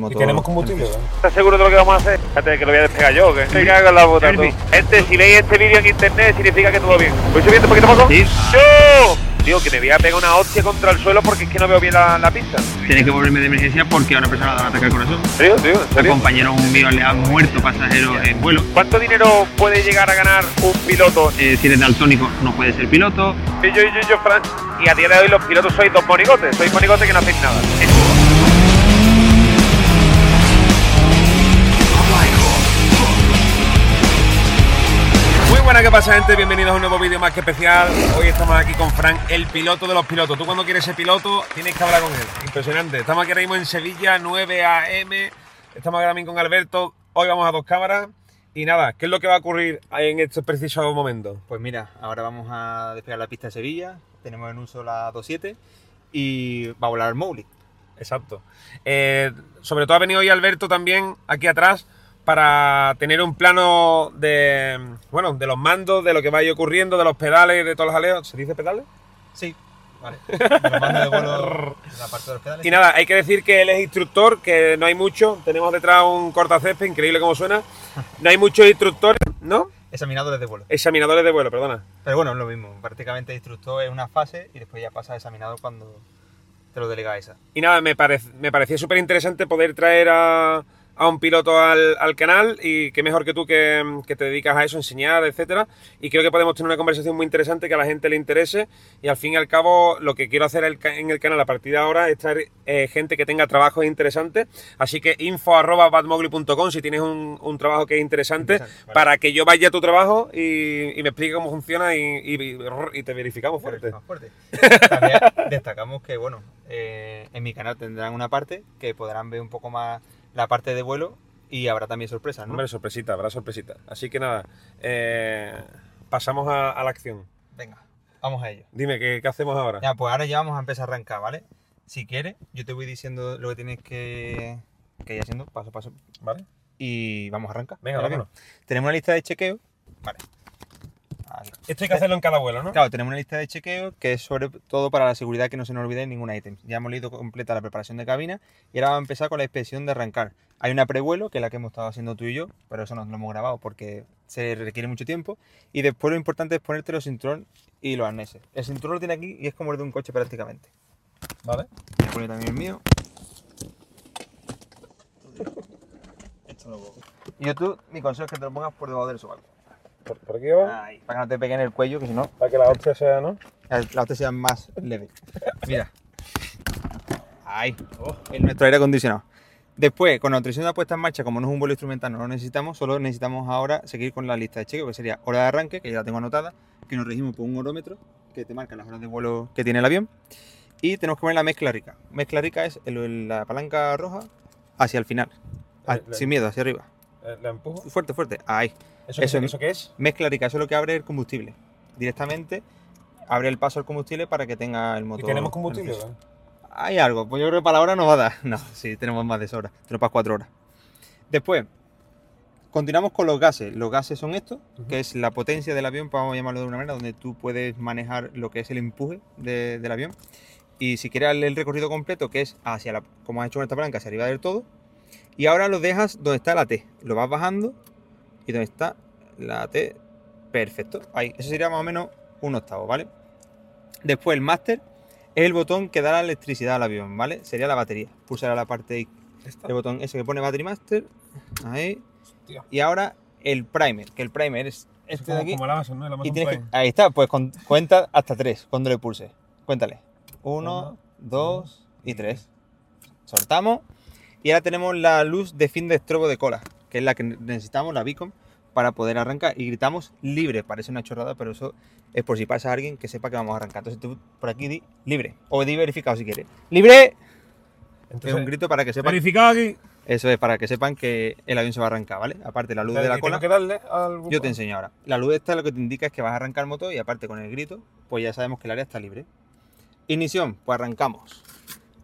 Y tenemos combustible, ¿no? ¿Estás seguro de lo que vamos a hacer? Fíjate que lo voy a despegar yo, que me cago en la puta. tú. Gente, si veis este vídeo en internet significa que todo bien. ¿Voy subiendo un poquito más? Sí. ¡Yo! Tío, que me voy a pegar una hostia contra el suelo porque es que no veo bien la, la pista. Tienes que volverme de emergencia porque a una persona le ha dado un ataque al corazón. ¿En serio, tío? ¿En Un serio? compañero mío le ha muerto pasajero en vuelo. ¿Cuánto dinero puede llegar a ganar un piloto? Eh, si eres daltónico no puedes ser piloto. Y yo, yo, yo, Fran. Y a día de hoy los pilotos sois dos monigotes. Sois monigotes que no hacéis nada. Muy buena, ¿qué pasa, gente? Bienvenidos a un nuevo vídeo más que especial. Hoy estamos aquí con Frank, el piloto de los pilotos. Tú cuando quieres ser piloto tienes que hablar con él. Impresionante. Estamos aquí ahora mismo en Sevilla, 9 a.m. Estamos ahora mismo con Alberto. Hoy vamos a dos cámaras. Y nada, ¿qué es lo que va a ocurrir en estos precisos momentos? Pues mira, ahora vamos a despegar la pista de Sevilla, tenemos en uso la 27 y va a volar el Mowgli. Exacto. Eh, sobre todo ha venido hoy Alberto también aquí atrás para tener un plano de, bueno, de los mandos, de lo que vaya ocurriendo, de los pedales, de todos los aleos. ¿Se dice pedales? Sí, vale. Los mandos de vuelo en la parte de los pedales. Y nada, hay que decir que él es instructor, que no hay mucho. Tenemos detrás un cortacésped, increíble como suena. No hay muchos instructores, ¿no? Examinadores de vuelo. Examinadores de vuelo, perdona. Pero bueno, es lo mismo, prácticamente instructor es una fase y después ya pasa a examinador cuando te lo delega esa. Y nada, me, parec- me parecía súper interesante poder traer a, a un piloto al, al canal y que mejor que tú que, que te dedicas a eso, enseñar, etcétera. Y creo que podemos tener una conversación muy interesante que a la gente le interese. Y al fin y al cabo, lo que quiero hacer el en el canal a partir de ahora es traer eh, gente que tenga trabajos interesantes. Así que info arroba badmogli.com si tienes un, un trabajo que es interesante, Interesante, vale. para que yo vaya a tu trabajo y, y me explique cómo funciona y, y- y te verificamos fuerte. También destacamos que, bueno, eh, en mi canal tendrán una parte que podrán ver un poco más la parte de vuelo y habrá también sorpresas, ¿no? Hombre, sorpresita, habrá sorpresita. Así que nada, eh, pasamos a, a la acción. Venga, vamos a ello. Dime, ¿qué, qué hacemos ahora? Ya, pues ahora ya vamos a empezar a arrancar, ¿vale? Si quieres, yo te voy diciendo lo que tienes que, que ir haciendo paso a paso ¿Vale? y vamos a arrancar. Venga, vámonos. Tenemos una lista de chequeo. Vale. Esto hay que hacerlo en cada vuelo, ¿no? Claro, tenemos una lista de chequeo que es sobre todo para la seguridad que no se nos olvide ningún ítem. Ya hemos leído completa la preparación de cabina y ahora vamos a empezar con la inspección de arrancar. Hay una prevuelo, que es la que hemos estado haciendo tú y yo, pero eso no lo hemos grabado porque se requiere mucho tiempo. Y después lo importante es ponerte los cinturón y los arneses. El cinturón lo tiene aquí y es como el de un coche prácticamente. Vale. Voy a poner también el mío. Esto lo pongo. Y yo tú, mi consejo es que te lo pongas por debajo del sobaco. ¿Por, por aquí va? Ahí. Para que no te pegue en el cuello, que si no, Para que la hostia sea, ¿no? la la otra sea más leve. Mira. Ahí. El nuestro aire acondicionado. Después, con la autorización de puesta en marcha, como no es un vuelo instrumental, no lo necesitamos, solo necesitamos ahora seguir con la lista de chequeo, que sería hora de arranque, que ya la tengo anotada, que nos regimos por un horómetro, que te marca las horas de vuelo que tiene el avión. Y tenemos que poner la mezcla rica. Mezcla rica es el- la palanca roja hacia el final. Ah, La- la- sin miedo, hacia arriba. ¿La empujo? Fuerte, fuerte. Ahí. ¿Eso, Eso- qué, ¿Eso qué es? Mezcla rica, eso es lo que abre el combustible. Directamente abre el paso al combustible para que tenga el ¿Y motor. tenemos combustible? Hay algo, pues yo creo que para la hora nos va a dar. No, sí, tenemos más de sobra. Tenemos para cuatro horas. Después, continuamos con los gases. Los gases son estos, que es la potencia del avión, vamos a llamarlo de una manera, donde tú puedes manejar lo que es el empuje de- del avión. Y si quieres el recorrido completo, que es hacia la, como has hecho con esta palanca, hacia arriba del todo. Y ahora lo dejas donde está la T. Lo vas bajando y donde está la T. Perfecto. Ahí. Eso sería más o menos un octavo, ¿vale? Después el máster es el botón que da la electricidad al avión, ¿vale? Sería la batería. Pulsar la parte el botón ese que pone Battery Master. Ahí. Hostia. Y ahora el primer, que el primer es Es este como, de aquí. como el Amazon, ¿no? El Amazon que, ahí está, pues con- cuenta hasta tres cuando le pulse. Cuéntale. Uno, Uno, dos y tres. Soltamos. Y ahora tenemos la luz de fin de estrobo de cola, que es la que necesitamos, la beacon, para poder arrancar. Y gritamos libre. Parece una chorrada, pero eso es por si pasa alguien que sepa que vamos a arrancar. Entonces tú por aquí di libre. O di verificado si quieres. ¡Libre! Es Entonces, un grito para que sepan. verificado aquí. Eso es para que sepan que el avión se va a arrancar, ¿vale? Aparte la luz de la ¿Y cola. tengo que darle al Yo te enseño ahora. La luz esta lo que te indica es que vas a arrancar el motor y aparte con el grito, pues ya sabemos que el área está libre. Ignición, pues arrancamos.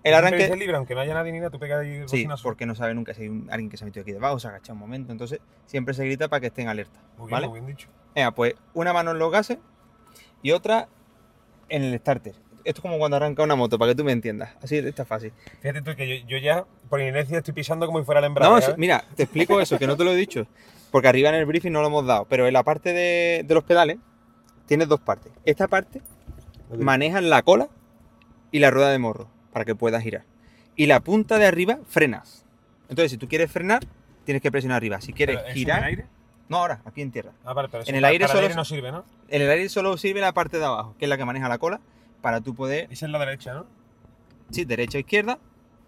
El arranque... dice libre, aunque no haya nadie ni nada, tú pegas ahí Sí, porque no sabe nunca si hay un- alguien que se ha metido aquí debajo, se ha agachado un momento, entonces siempre se grita para que estén alerta, Muy bien, ¿vale? muy bien dicho. Venga, pues una mano en los gases y otra en el starter. esto es como cuando arranca una moto, para que tú me entiendas. Así está fácil. Fíjate tú que yo, yo ya, por inercia, estoy pisando como si fuera el embrague. No, mira, te explico eso, que no te lo he dicho. Porque arriba en el briefing no lo hemos dado. Pero en la parte de, de los pedales tienes dos partes. Esta parte Ok. manejas la cola y la rueda de morro para que puedas girar. Y la punta de arriba frenas. Entonces, si tú quieres frenar, tienes que presionar arriba. Si quieres Pero, ¿eso girar. en el aire? No, ahora, aquí en tierra. Ah, vale, pero eso En el aire para solo- no sirve, ¿no? En el aire solo sirve la parte de abajo, que es la que maneja la cola, para tú poder Esa es la derecha, ¿no? Sí, derecha e izquierda,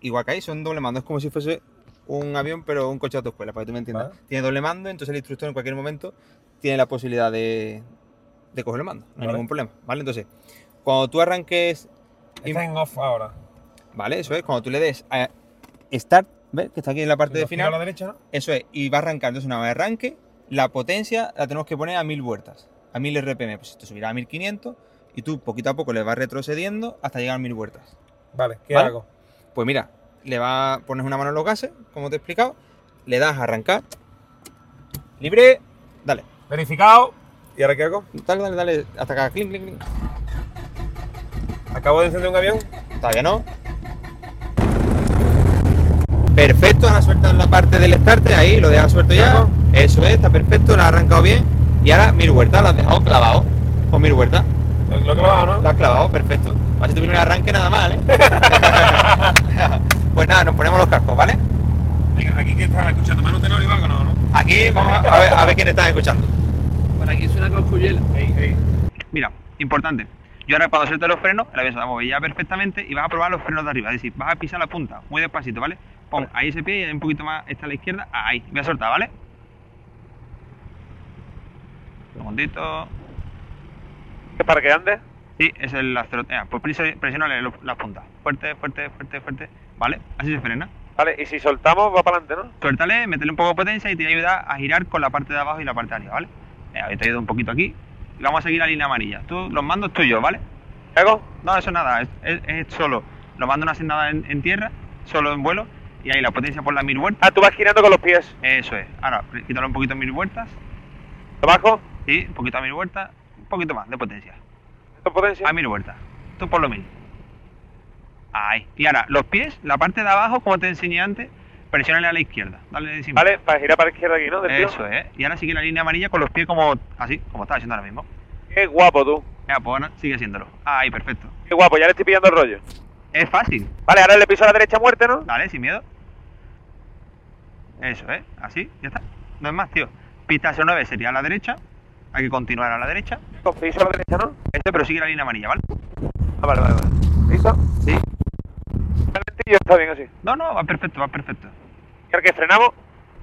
igual que ahí, son doble mando. Es como si fuese un avión, pero un coche de autoescuela, para que tú me entiendas. Vale. Tiene doble mando, entonces el instructor en cualquier momento tiene la posibilidad de, de coger el mando. No hay ningún problema, ¿vale? Entonces, cuando tú arranques, Está en off ahora. ¿Vale? Eso es, cuando tú le des a Start, ¿ves? Que está aquí en la parte de giro a la final. derecha, ¿no? Eso es, y va a arrancar. Entonces, una vez arranque, la potencia la tenemos que poner a 1000 vueltas, a 1000 RPM. Pues esto subirá a 1500 y tú poquito a poco le vas retrocediendo hasta llegar a 1000 vueltas. Vale, ¿qué ¿Vale? hago? Pues mira, le va pones una mano en los gases, como te he explicado, le das a arrancar, libre, dale, Verificado. ¿Y ahora qué hago? dale, dale, dale, hasta acá, clink, clink, clink. Acabo de encender un avión. Todavía no. Perfecto, ahora sueltas la parte del starter, ahí, lo dejas suelto ya. Eso es, está perfecto, lo has arrancado bien. Y ahora mil vueltas, lo has dejado clavado. Con mil vueltas, Lo, lo he clavado, ¿no? lo has clavado, perfecto. Así tu primer arranque nada mal, ¿eh? pues nada, nos ponemos los cascos, ¿vale? Venga, aquí que están escuchando. Manu Tenor y Vago, ¿no? ¿no? Aquí vamos a ver, a ver quién está escuchando. Por aquí suena coscuyela. Ey, ey. Mira, importante. Yo ahora cuando suelte los frenos, se va a mover ya perfectamente y vas a probar los frenos de arriba. Es decir, vas a pisar la punta muy despacito, ¿vale? Pon ahí ese pie y un poquito más está a la izquierda. Ahí. Voy a soltar, ¿vale? Un segundito. ¿Es para que ande? Sí, es el acero. Eh, pues presiona los- las puntas. Fuerte, fuerte, fuerte, fuerte. ¿Vale? Así se frena. Vale, y si soltamos va para adelante, ¿no? Suéltale, métele un poco de potencia y te ayuda a girar con la parte de abajo y la parte de arriba, ¿vale? Ahí te ayuda un poquito aquí. Y vamos a seguir la línea amarilla. Tú, los mandos tuyos, ¿vale? ¿Qué hago? No, eso nada, es, es- es solo. Lo mando no hacen nada en, en tierra, solo en vuelo. Y ahí la potencia por las mil vueltas. Ah, tú vas girando con los pies. Eso es. Ahora, quítalo un poquito a mil vueltas. Abajo, Sí, un poquito a mil vueltas. Un poquito más de potencia. es potencia. A mil vueltas. Tú por lo mil. Ahí. Y ahora, los pies, la parte de abajo, como te enseñé antes, presiónale a la izquierda. Dale de encima. Vale, para girar para la izquierda aquí, ¿no? Del tío. Eso es. Y ahora sigue la línea amarilla con los pies como así, como estás haciendo ahora mismo. Qué guapo tú. Venga, pues sigue haciéndolo. Ahí, perfecto. Qué guapo, ya le estoy pillando el rollo. Es fácil. Vale, ahora le piso a la derecha muerte, ¿no? Dale, sin miedo. Eso, ¿eh? Así, ya está. No es más, tío. Pista 09 sería a la derecha. Hay que continuar a la derecha. Piso a la derecha, ¿no? Este, pero sigue la línea amarilla, ¿vale? Ah, vale, vale, vale. ¿Listo? Sí. Ventillo está bien así. No, no, va perfecto, va perfecto. ¿Y ahora que frenamos?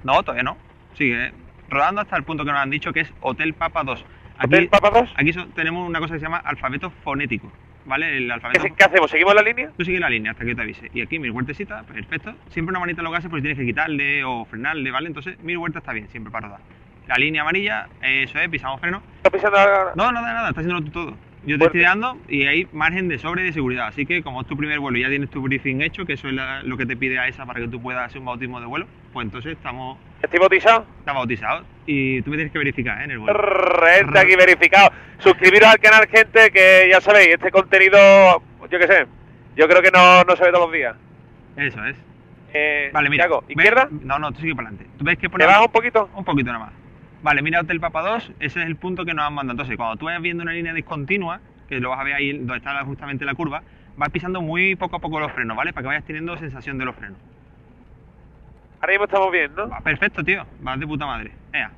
No, todavía no. Sigue ¿eh? rodando hasta el punto que nos han dicho que es Hotel Papa 2. Aquí, ¿Hotel Papa 2? aquí tenemos una cosa que se llama alfabeto fonético, ¿vale? El ¿Qué, alfabeto... qué hacemos? ¿Seguimos la línea? Tú sigue la línea hasta que te avise. Y aquí mil vueltecitas, perfecto. Siempre una manita en los gases porque tienes que quitarle o frenarle, ¿vale? Entonces mil vueltas está bien, siempre para rodar. La línea amarilla, eso es, pisamos freno. ¿Estás pisando ahora? No, nada, nada, está haciéndolo tú todo. Yo te Fuerte. estoy dando y hay margen de sobre y de seguridad. Así que como es tu primer vuelo y ya tienes tu briefing hecho, que eso es la- lo que te pide a esa para que tú puedas hacer un bautismo de vuelo, pues entonces estamos, ¿Estoy bautizado? estamos bautizados. Y tú me tienes que verificar ¿eh? en el vuelo. Gente aquí verificado. Suscribiros al canal, gente, que ya sabéis, este contenido, yo qué sé, yo creo que no, no se ve todos los días. Eso es. Eh, Vale, mira. ¿Qué hago? ¿ves? ¿Izquierda? No, no, tú sigue para adelante. ¿Tú ves que ¿Te bajas un poquito? Un poquito nada más. Vale, mira Hotel Papa 2, ese es el punto que nos han mandado. Entonces, cuando tú vayas viendo una línea discontinua, que lo vas a ver ahí donde está justamente la curva, vas pisando muy poco a poco los frenos, ¿vale? Para que vayas teniendo sensación de los frenos. Ahora mismo estamos bien, ¿no? Perfecto, tío. Vas de puta madre. Venga.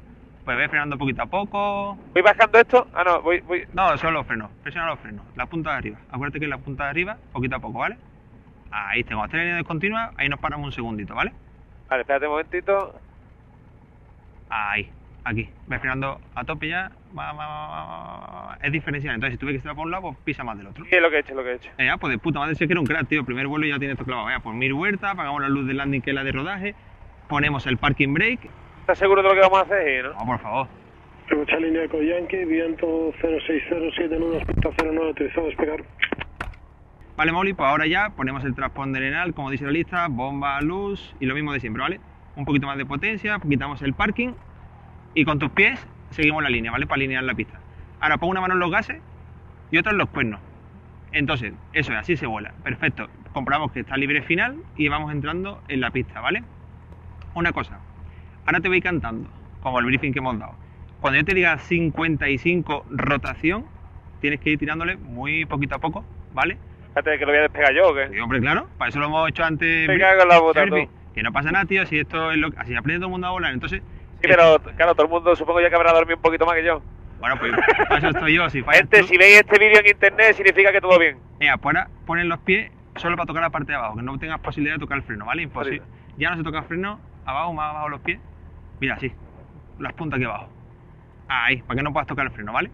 Pues ves frenando poquito a poco. ¿Voy bajando esto? Ah, no, voy, voy. No, son los frenos. Presiona los frenos. La punta de arriba. Acuérdate que la punta de arriba, poquito a poco, ¿vale? Ahí tengo. Cuando esté la línea discontinua, ahí nos paramos un segundito, ¿vale? Vale, espérate un momentito. Ahí, aquí. Ves frenando a tope ya. Va, va, va. Es diferencial. Entonces, si tú ves que se va por un lado, pues pisa más del otro. Sí, es lo que he hecho, es lo que he hecho. Eh, pues de puta madre, sé que era un crack, tío. Primer vuelo y ya tiene esto clavado. Vaya, por mil vueltas, apagamos la luz de landing que es la de rodaje. Ponemos el parking brake. ¿Estás seguro de lo que vamos a hacer? ¿no? No, por favor. Mucha línea con Yankee, viento 06071, pista 09, autorizado a despegar. Vale, Molly, pues ahora ya ponemos el transponder en al, como dice la lista, bomba, luz y lo mismo de siempre, ¿vale? Un poquito más de potencia, quitamos el parking y con tus pies seguimos la línea, ¿vale? Para alinear la pista. Ahora pon una mano en los gases y otra en los cuernos. Entonces, eso es, así se vuela. Perfecto. Comprobamos que está libre final y vamos entrando en la pista, ¿vale? Una cosa. Ahora te voy cantando, como el briefing que hemos dado. Cuando yo te diga 55 rotación, tienes que ir tirándole muy poquito a poco, ¿vale? Fíjate que lo voy a despegar yo, ¿o qué? Sí, hombre, claro, para eso lo hemos hecho antes. Me cago en la bota, tú. Que no pasa nada, tío, si esto es lo que. Así aprende todo el mundo a volar. Entonces, Sí, pero claro, todo el mundo supongo ya que habrá dormido un poquito más que yo. bueno, pues para eso estoy yo. Si fallas Gente, tú- si veis este vídeo en internet significa que todo bien. Mira, pues ahora ponen los pies solo para tocar la parte de abajo, que no tengas posibilidad de tocar el freno, ¿vale? Imposible. Ya no se toca el freno, abajo, más abajo los pies. Mira, así, las puntas aquí abajo. Ahí, para que no puedas tocar el freno, ¿vale?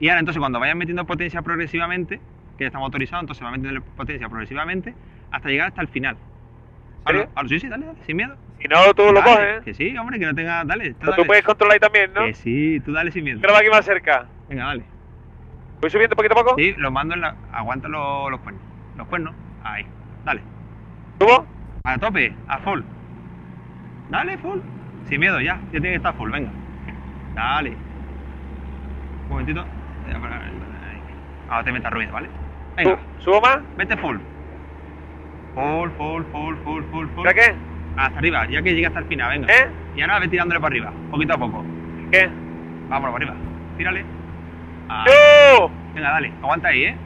Y ahora entonces cuando vayas metiendo potencia progresivamente, que ya está motorizado, entonces va metiendo potencia progresivamente hasta llegar hasta el final. Ahora, ahora, sí, sí, dale, dale, sin miedo. Si no, tú lo coges, ¿eh? Que sí, hombre, que no tenga. Dale, tú, Pero dale. tú puedes controlar ahí también, ¿no? Que sí, tú dale sin miedo. Va aquí más cerca. Venga, dale. ¿Voy subiendo poquito a poco? Sí, los mando en la. Aguanta los, los cuernos. Los cuernos. Ahí. Dale. ¿Subo? A tope, a full. Dale, full. Sin miedo, ya. Ya tiene que estar full, venga. Dale. Un momentito. Ya. Ahora te metas ruido, ¿vale? Venga, Su- ¿Subo más? vete full. Full, full, full, full, full, full. ¿Para qué? Hasta arriba, ya que llega hasta el final, venga. ¿Eh? Y ahora ve tirándole para arriba, poquito a poco. ¿Qué? Vámonos para arriba. Tírale. ¡Yo! Venga, dale, aguanta ahí, ¿eh?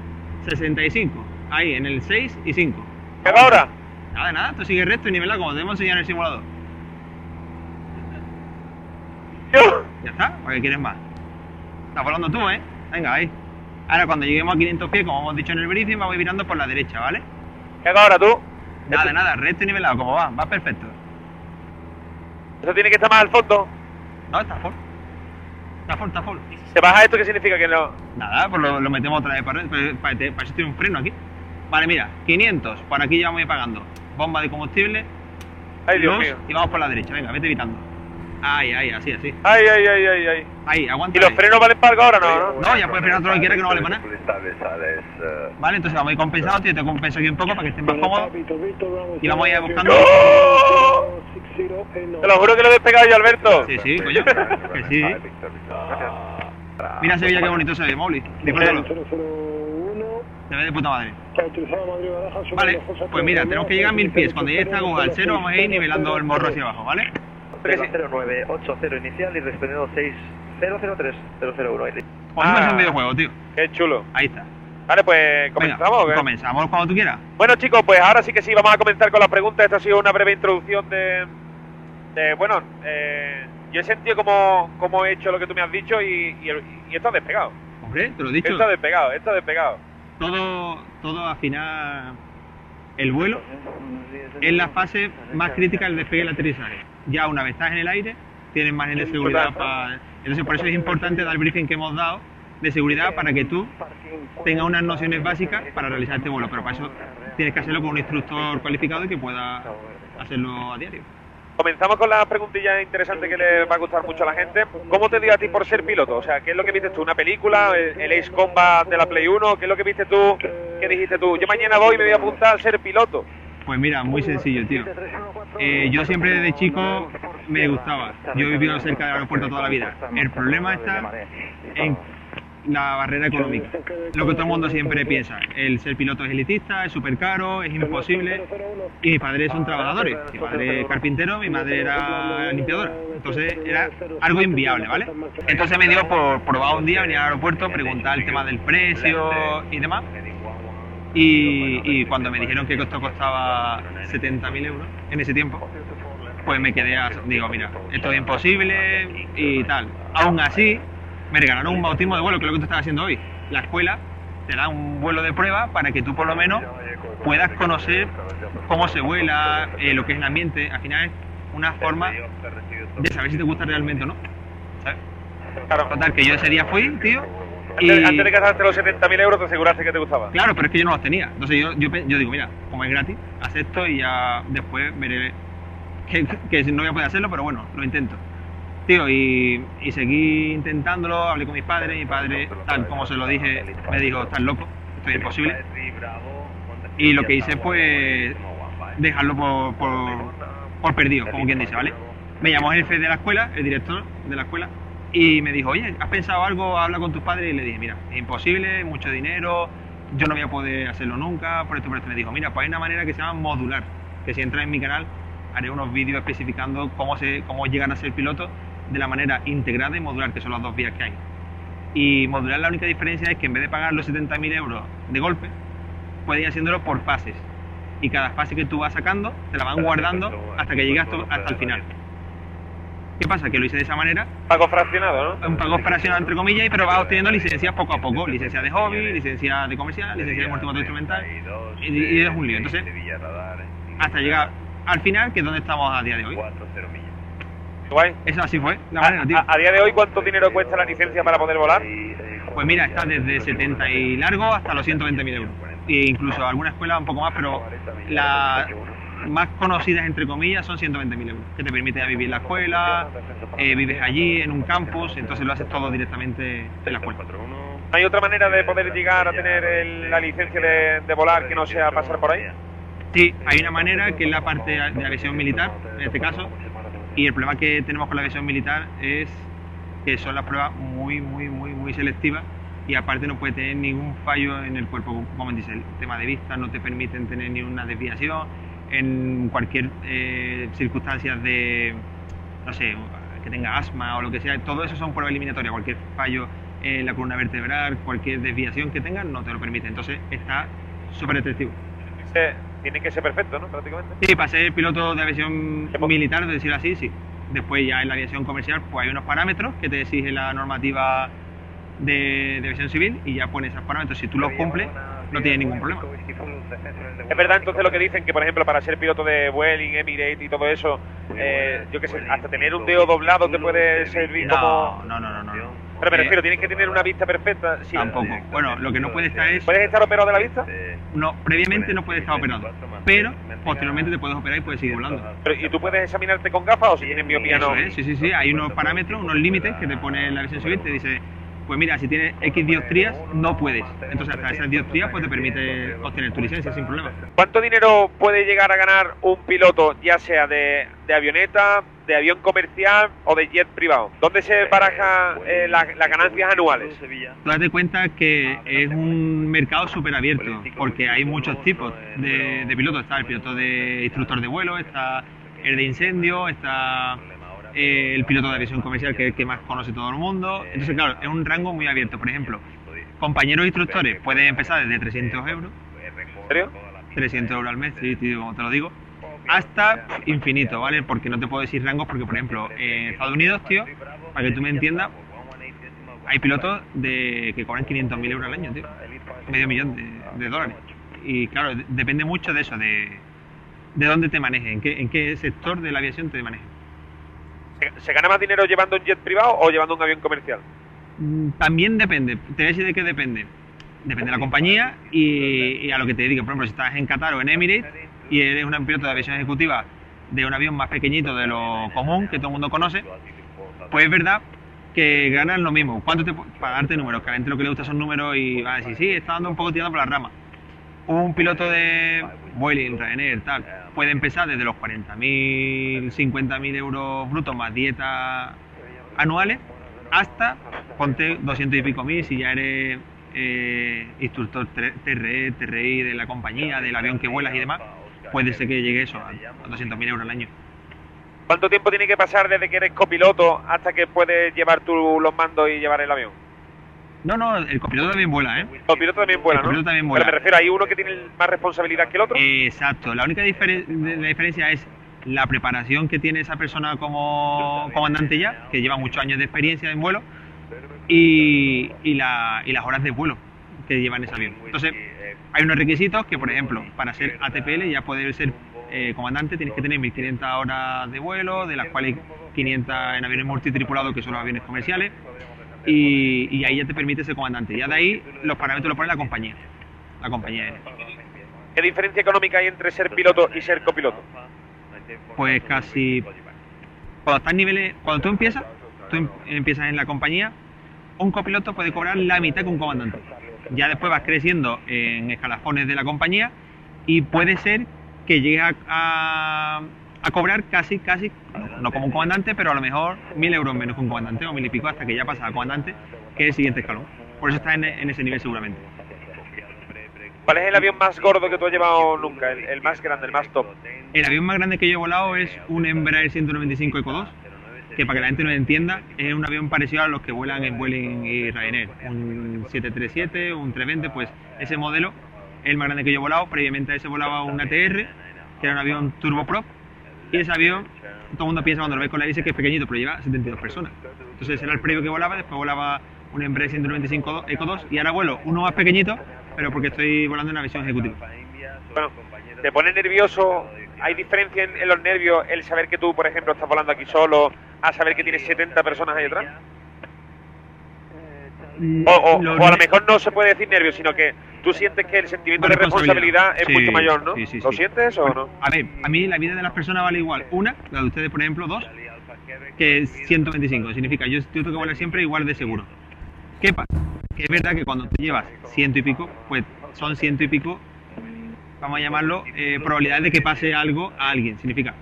65. Ahí, en el 6 y 5. ¿Qué ahora? Nada, nada, tú sigue recto y nivelado como te hemos enseñado en el simulador. Ya está, ¿para qué quieres más? Estás volando tú, ¿eh? Venga, ahí. Ahora cuando lleguemos a 500 pies, como hemos dicho en el briefing, vamos a ir virando por la derecha, ¿vale? ¿Qué hago ahora tú? Nada, nada, recto y nivelado, como va, va perfecto. Eso tiene que estar más al fondo. No, está full. Está full, está full. ¿Se baja esto qué significa que no? Nada, pues lo, lo metemos otra vez para, para, para, para eso tiene un freno aquí. Vale, mira, 500, por aquí ya vamos a ir pagando. Bomba de combustible, Ay, Dios mío. y vamos por la derecha, venga, vete evitando. Ahí, ahí, así, así. Ay, ay, ay, ay, ay. Ahí, aguanta. ¿Y los frenos valen para algo ahora? No, ¿no? No, ya puedes frenar todo lo que quieras que no vale para nada. Vale, entonces vamos a ir compensando, tío, te compenso aquí un poco para que estés más cómodo. Y vamos a ir buscando-. Te lo juro que lo he despegado yo, Alberto. Sí, sí, coño, que sí. Mira Sevilla qué bonito se ve, Mowgli. Disfrútalo, 001, se ve de puta madre. Vale, pues mira, tenemos que llegar a mil pies. Cuando llegue esta aguja al cero, vamos a ir nivelando el morro hacia abajo, ¿vale? Que sí. 0980 inicial y respondiendo 6003 001. Como si fuese Ah. un videojuego, tío. Qué chulo. Ahí está. Vale, pues comenzamos. ¿o Venga, comenzamos cuando tú quieras. Bueno, chicos, pues ahora sí que sí, vamos a comenzar con las preguntas. Esta ha sido una breve introducción de. de bueno, eh, yo he sentido como, como he hecho lo que tú me has dicho y, y, esto ha despegado. Hombre, te lo he dicho. Esto ha despegado, esto ha despegado. Todo, todo afinar el vuelo es la fase más crítica del despegue y el aterrizaje. Ya una vez estás en el aire, tienes margen de seguridad para... Entonces por eso es importante dar el briefing que hemos dado de seguridad para que tú tengas unas nociones básicas para realizar este vuelo, pero para eso tienes que hacerlo con un instructor cualificado y que pueda hacerlo a diario. Comenzamos con las preguntillas interesantes que le va a gustar mucho a la gente. ¿Cómo te dio a ti por ser piloto? O sea, ¿qué es lo que viste tú? ¿Una película? ¿El el Ace Combat de la Play 1? ¿Qué es lo que viste tú? ¿Qué dijiste tú? Yo mañana voy y me voy a apuntar a ser piloto. Pues mira, muy sencillo, tío. Eh, yo siempre desde chico me gustaba. Yo he vivido cerca del aeropuerto toda la vida. El problema está en la barrera económica. Lo que todo el mundo siempre piensa. El ser piloto es elitista, es súper caro, es imposible. Y mis padres son trabajadores. Mi padre es carpintero, mi madre era limpiadora. Entonces era algo inviable, ¿vale? Entonces me dio por probar un día venir al aeropuerto, preguntar el tema del precio y demás. Y, y cuando me dijeron que esto costaba 70.000 euros en ese tiempo, pues me quedé, a- digo, mira, esto es imposible y tal. Aún así, me regalaron un bautismo de vuelo, que es lo que tú estás haciendo hoy. La escuela te da un vuelo de prueba para que tú por lo menos puedas conocer cómo se vuela, eh, lo que es el ambiente. Al final es una forma de saber si te gusta realmente o no. ¿Sabes? Total, que yo ese día fui, tío, y... Antes, de gastarte los 70.000 euros, te aseguraste que te gustaba. Claro, pero es que yo no los tenía. Entonces yo, yo, yo digo, mira, como es gratis, acepto y ya después veré que, que no voy a poder hacerlo, pero bueno, lo intento. Tío, y, y seguí intentándolo, hablé con mis padres, mi padre, tal como se lo dije, me dijo, estás loco, esto es imposible. Y lo que hice pues dejarlo por, por, por perdido, como quien dice, ¿vale? Me llamó el jefe de la escuela, el director de la escuela, y me dijo, oye, ¿has pensado algo? Habla con tus padres. Y le dije, mira, es imposible, mucho dinero, yo no voy a poder hacerlo nunca, por esto, por esto. Me dijo, mira, pues hay una manera que se llama modular, que si entras en mi canal haré unos vídeos especificando cómo, se, cómo llegan a ser pilotos de la manera integrada y modular, que son las dos vías que hay. Y modular la única diferencia es que en vez de pagar los 70.000 euros de golpe, puedes ir haciéndolo por fases. Y cada fase que tú vas sacando, te la van guardando hasta que llegas hasta, hasta el final. ¿Qué pasa? Que lo hice de esa manera, Pago fraccionado, ¿no? un pago fraccionado entre comillas, y pero vas obteniendo licencias poco a poco. Licencia de hobby, licencia de comercial, licencia de multimotor instrumental, y, y es un lío. Entonces, hasta llegar al final, que es donde estamos a día de hoy. Guay. Eso así fue, la A, manera, tío. a- a día de hoy, ¿cuánto dinero cuesta la licencia para poder volar? Pues mira, está desde 70 y largo hasta los 120.000 euros. E incluso alguna escuela un poco más, pero más conocidas, entre comillas, son 120.000 euros, que te permite vivir en la escuela, eh, vives allí, en un campus, entonces lo haces todo directamente en la escuela. ¿No hay otra manera de poder llegar a tener el- la licencia de, de volar que no sea pasar por ahí? Sí, hay una manera que es la parte de aviación militar, en este caso, y el problema que tenemos con la aviación militar es que son las pruebas muy, muy, muy, muy selectivas y aparte no puede tener ningún fallo en el cuerpo, como dice, el tema de vista no te permiten tener ni una desviación, en cualquier eh, circunstancia de, no sé, que tenga asma o lo que sea, todo eso son pruebas eliminatorias, cualquier fallo en la columna vertebral, cualquier desviación que tengan no te lo permite, entonces está súper restrictivo. Eh, tiene que ser perfecto, ¿no? Prácticamente. Sí, para ser piloto de aviación ¿Qué po- militar, de decirlo así, sí. Después ya en la aviación comercial, pues hay unos parámetros que te exige la normativa de, de aviación civil y ya pones esos parámetros. Si tú los cumples, no tienes ningún problema. Es verdad entonces lo que dicen que, por ejemplo, para ser piloto de Vueling, Emirates y todo eso, eh, yo qué sé, hasta tener un dedo doblado te puede servir como... No, no, no, no, no. Pero me Eh, refiero, tienes que tener una vista perfecta. Sí. Tampoco. Bueno, lo que no puede estar es, ¿Puedes estar operado de la vista? no, previamente no puedes estar operado, pero posteriormente te puedes operar y puedes seguir volando. Pero, ¿Y tú puedes examinarte con gafas o si tienes miopía no? Eso es, sí, sí, sí. Hay unos parámetros, unos límites que te pone la aviación civil, te dice, pues mira, si tienes X dioptrías, no puedes. Entonces hasta esas dioptrías pues te permite obtener tu licencia sin problema. ¿Cuánto dinero puede llegar a ganar un piloto, ya sea de, de avioneta, de avión comercial o de jet privado? ¿Dónde se baraja eh, la- las ganancias anuales? Tú date cuenta que es un mercado súper abierto, porque hay muchos tipos de, de pilotos. Está el piloto de instructor de vuelo, está el de incendio, está eh, el piloto de aviación comercial, que es el que más conoce todo el mundo. Entonces, claro, es un rango muy abierto. Por ejemplo, compañeros instructores pueden empezar desde 300 euros, ¿En serio? 300 euros al mes, sí, tío, como te lo digo, hasta infinito, ¿vale? Porque no te puedo decir rangos, porque, por ejemplo, en Estados Unidos, tío, para que tú me entiendas, hay pilotos de que cobran 500.000 euros al año, tío. Medio millón de, dólares. Y claro, de- depende mucho de eso, de, de dónde te manejes, en qué, en qué sector de la aviación te manejes. ¿Se- ¿Se gana más dinero llevando un jet privado o llevando un avión comercial? Mm, También depende, te voy a decir de qué depende. Depende de la compañía y, y a lo que te dediques. Por ejemplo, si estás en Qatar o en Emirates y eres un piloto de aviación ejecutiva de un avión más pequeñito de lo común que todo el mundo conoce, pues es verdad que ganan lo mismo. ¿Cuánto te para darte números? Que a la gente lo que le gusta son números y va a decir, sí, está dando un poco tirando por la rama. Un piloto de Vueling, Ryanair, tal, puede empezar desde los 40.000, 50.000 euros brutos más dieta anuales hasta, ponte 200 y pico mil si ya eres eh, instructor TRE, TRI de la compañía, del avión que vuelas y demás, puede ser que llegue eso a, a 200.000 euros al año. ¿Cuánto tiempo tiene que pasar desde que eres copiloto hasta que puedes llevar tú los mandos y llevar el avión? No, no, el copiloto también vuela, ¿eh? Los pilotos también vuelan, El ¿no? copiloto también vuela. Pero me refiero, ¿hay uno que tiene más responsabilidad que el otro? Exacto, la única difere- de- la diferencia es la preparación que tiene esa persona como comandante ya, que lleva muchos años de experiencia en vuelo, y, y, la- y las horas de vuelo que lleva en ese avión. Entonces, hay unos requisitos que, por ejemplo, para ser ATPL ya poder ser eh, comandante tienes que tener 1500 horas de vuelo, de las cuales 500 en aviones multitripulados, que son los aviones comerciales, y, y ahí ya te permite ser comandante. Ya de ahí los parámetros los pone la compañía. La compañía. ¿Qué diferencia económica hay entre ser piloto y ser copiloto? pues casi cuando estás niveles cuando tú empiezas tú em- empiezas en la compañía un copiloto puede cobrar la mitad que un comandante ya después vas creciendo en escalafones de la compañía y puede ser que llegues a, a- a cobrar casi casi no, como un comandante pero a lo mejor mil euros menos que un comandante o mil y pico hasta que ya pasas a comandante que es el siguiente escalón por eso estás en, en ese nivel seguramente ¿Cuál es el avión más gordo que tú has llevado nunca? El, el más grande, el más top. El avión más grande que yo he volado es un Embraer 195 Eco 2, que para que la gente lo entienda, es un avión parecido a los que vuelan en Vueling y Ryanair. Un 737, un 320, pues ese modelo es el más grande que yo he volado. Previamente a ese volaba un ATR, que era un avión turboprop, y ese avión, todo el mundo piensa cuando lo ve con la hélice que es pequeñito, pero lleva 72 personas. Entonces era el previo que volaba, después volaba un Embraer 195 Eco 2 y ahora vuelo uno más pequeñito, pero porque estoy volando en una visión ejecutiva. Bueno, ¿te pone nervioso? ¿Hay diferencia en, en los nervios el saber que tú, por ejemplo, estás volando aquí solo, a saber que tienes 70 personas ahí atrás? O, o- Los o a lo mejor no se puede decir nervios, sino que tú sientes que el sentimiento de responsabilidad es Sí, mucho mayor, ¿no? sí, sí, ¿Lo sientes eso o no? A ver, a mí la vida de las personas vale igual una, la de ustedes por ejemplo, dos, que 125. Significa, yo, yo tengo que volar siempre igual de seguro. ¿Qué pasa? Que es verdad que cuando te llevas ciento y pico, pues son ciento y pico, vamos a llamarlo, eh, probabilidades de que pase algo a alguien. Significa,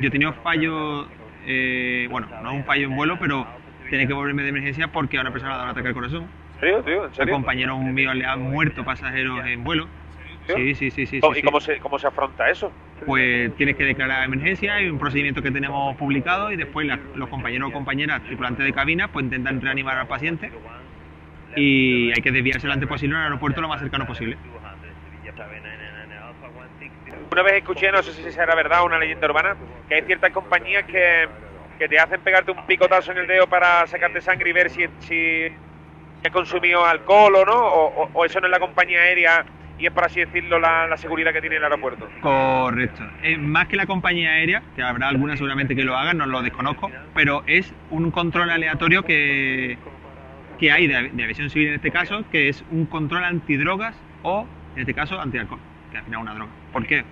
yo he tenido fallos, eh, bueno, no un fallo en vuelo, pero tenía que volverme de emergencia porque a una persona le ha dado un ataque al corazón. ¿En serio, tío? ¿En A serio? compañeros míos le han muerto pasajeros en vuelo. Sí, sí, sí, sí. ¿Cómo- sí, ¿Y sí. cómo se, cómo se afronta eso? pues tienes que declarar emergencia, hay un procedimiento que tenemos publicado y después la- los compañeros o compañeras tripulantes de cabina pues intentan reanimar al paciente y hay que desviarse lo antes posible al aeropuerto lo más cercano posible. Una vez escuché, no sé si será verdad, una leyenda urbana, que hay ciertas compañías que, que te hacen pegarte un picotazo en el dedo para sacarte sangre y ver si, si, has consumido alcohol o no, o, o- eso no es la compañía aérea y es, por así decirlo, la, seguridad que tiene el aeropuerto. Correcto. Eh, más que la compañía aérea, que habrá algunas seguramente que lo hagan, no lo desconozco, pero es un control aleatorio que, que hay de, aviación civil en este caso, que es un control antidrogas o, en este caso, antialcohol, que al final es una droga. ¿Por qué?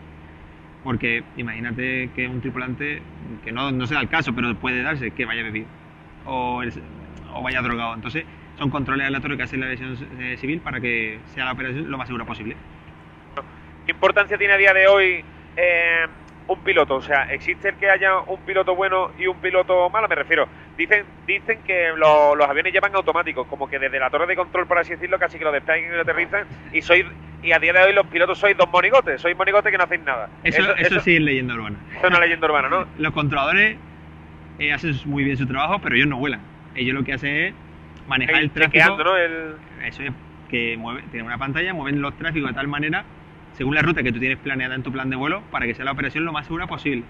Porque imagínate que un tripulante, que no, no sea el caso, pero puede darse que vaya bebido o, el- o vaya drogado. Entonces, son controles aleatorios que hace la aviación eh, civil para que sea la operación lo más segura posible. ¿Qué importancia tiene a día de hoy eh, un piloto? O sea, ¿existe el que haya un piloto bueno y un piloto malo? Me refiero, dicen dicen que lo- los aviones llevan automáticos, como que desde la torre de control, por así decirlo, casi que lo despegan y lo aterrizan, y sois y a día de hoy los pilotos sois dos monigotes, sois monigotes que no hacéis nada. Eso, eso, sí es leyenda urbana. eso es una leyenda urbana, ¿no? Los controladores eh, hacen muy bien su trabajo, pero ellos no vuelan. Ellos lo que hacen es manejar el tráfico. Eso es que mueve, tienen una pantalla, mueven los tráficos de tal manera, según la ruta que tú tienes planeada en tu plan de vuelo, para que sea la operación lo más segura posible.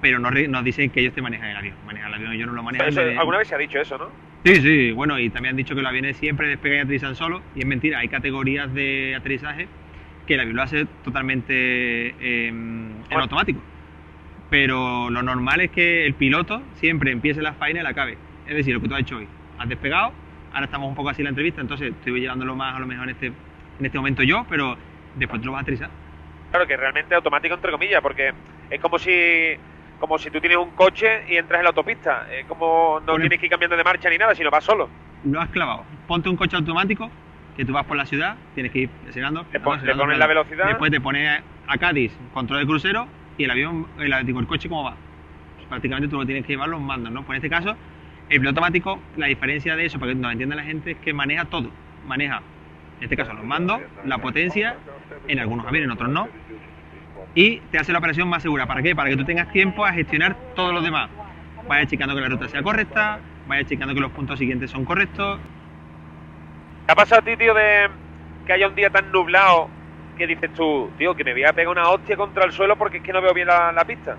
Pero no nos dicen que ellos te manejan el avión. Manejan el avión, ellos no lo. Eso- de- alguna vez se ha dicho eso, ¿no? Sí, sí, bueno, y también han dicho que los aviones siempre despegan y aterrizan solos, y es mentira, hay categorías de aterrizaje que el avión lo hace totalmente eh, en Bueno. automático. Pero lo normal es que el piloto siempre empiece la faena y la acabe. Es decir, lo que tú has hecho hoy. Has despegado, ahora estamos un poco así en la entrevista, entonces estoy llevándolo más a lo mejor en este, en este momento yo, pero después tú lo vas a aterrizar. Claro que realmente automático entre comillas, porque es como si como si tú tienes un coche y entras en la autopista. Es como no Pone- tienes que ir cambiando de marcha ni nada, sino vas solo. Lo has clavado. Ponte un coche automático, que tú vas por la ciudad, tienes que ir acelerando. Le pon- acelerando, le pones la velocidad. Después te pones a Cádiz, control de crucero, y el avión, el, digo, el coche cómo va. Pues prácticamente tú lo tienes que llevar los mandos, ¿no? Pues en este caso, el piloto automático, la diferencia de eso, para que nos entienda la gente, es que maneja todo. Maneja, en este caso, los mandos, la potencia, en algunos aviones, en otros no. Y te hace la operación más segura. ¿Para qué? Para que tú tengas tiempo a gestionar todo lo demás. Vaya checando que la ruta sea correcta, vaya checando que los puntos siguientes son correctos. ¿Te ha pasado a ti, tío, de que haya un día tan nublado que dices tú, tío, que me voy a pegar una hostia contra el suelo porque es que no veo bien la, la pista?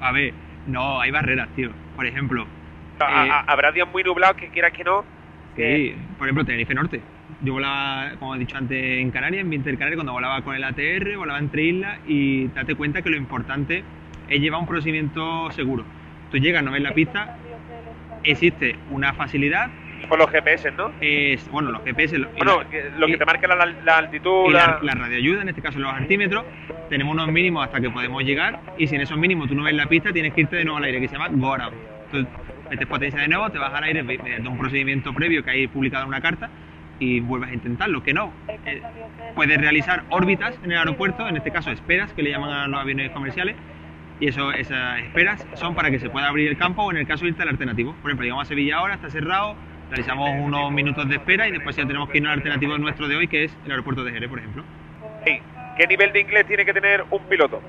A ver, no, hay barreras, tío. Por ejemplo, A- Eh, a- habrá días muy nublados que quieras que no. sí, por ejemplo, Tenerife Norte. Yo volaba, como he dicho antes, en Canarias, en mi Intercanaria, cuando volaba con el ATR, volaba entre islas y date cuenta que lo importante es llevar un procedimiento seguro. Tú llegas, no ves la pista, existe una facilidad, por los GPS, ¿no? es, bueno, los GPS, lo, Bueno, la- lo que y- te marca la, la altitud, y la- la, la radioayuda, en este caso los altímetros, tenemos unos mínimos hasta que podemos llegar y si en esos mínimos tú no ves la pista tienes que irte de nuevo al aire, que se llama go around. Entonces metes potencia de nuevo, te vas al aire me- mediante un procedimiento previo que hay publicado en una carta y vuelves a intentarlo, que no. Eh, puedes realizar órbitas en el aeropuerto, en este caso esperas, que le llaman a los aviones comerciales, y eso, esas esperas son para que se pueda abrir el campo o en el caso irte al alternativo. Por ejemplo, llegamos a Sevilla ahora, está cerrado, Realizamos unos minutos de espera y después ya tenemos que ir al alternativo nuestro de hoy, que es el aeropuerto de Jerez, por ejemplo. Sí. ¿Qué nivel de inglés tiene que tener un piloto?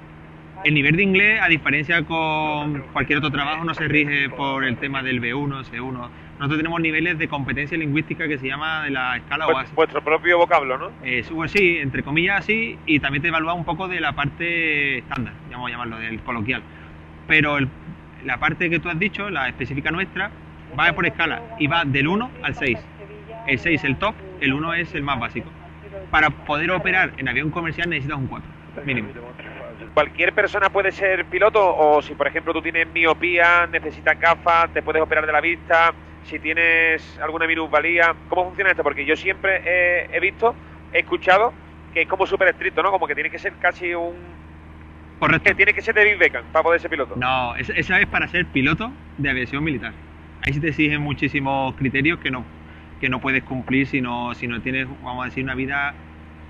El nivel de inglés, a diferencia con cualquier otro trabajo, no se rige por el tema del B1, C1. Nosotros tenemos niveles de competencia lingüística que se llama de la escala OAS. Vuestro propio vocablo, ¿no? Eh, bueno, sí, entre comillas así, y también te evalúa un poco de la parte estándar, vamos a llamarlo, del coloquial. Pero el- la parte que tú has dicho, la específica nuestra, va por escala y va del 1 al 6. El 6 es el top, el 1 es el más básico. Para poder operar en avión comercial necesitas un 4, mínimo. ¿Cualquier persona puede ser piloto? O si, por ejemplo, tú tienes miopía, necesitas gafas, te puedes operar de la vista, si tienes alguna minusvalía. ¿Cómo funciona esto? Porque yo siempre he, he visto, he escuchado que es como súper estricto, ¿no? Como que tiene que ser casi un... Correcto. Que tiene que ser de Big Beckham para poder ser piloto. No, esa, esa es para ser piloto de aviación militar. Ahí sí te exigen muchísimos criterios que no, que no puedes cumplir si no, si no tienes, vamos a decir, una vida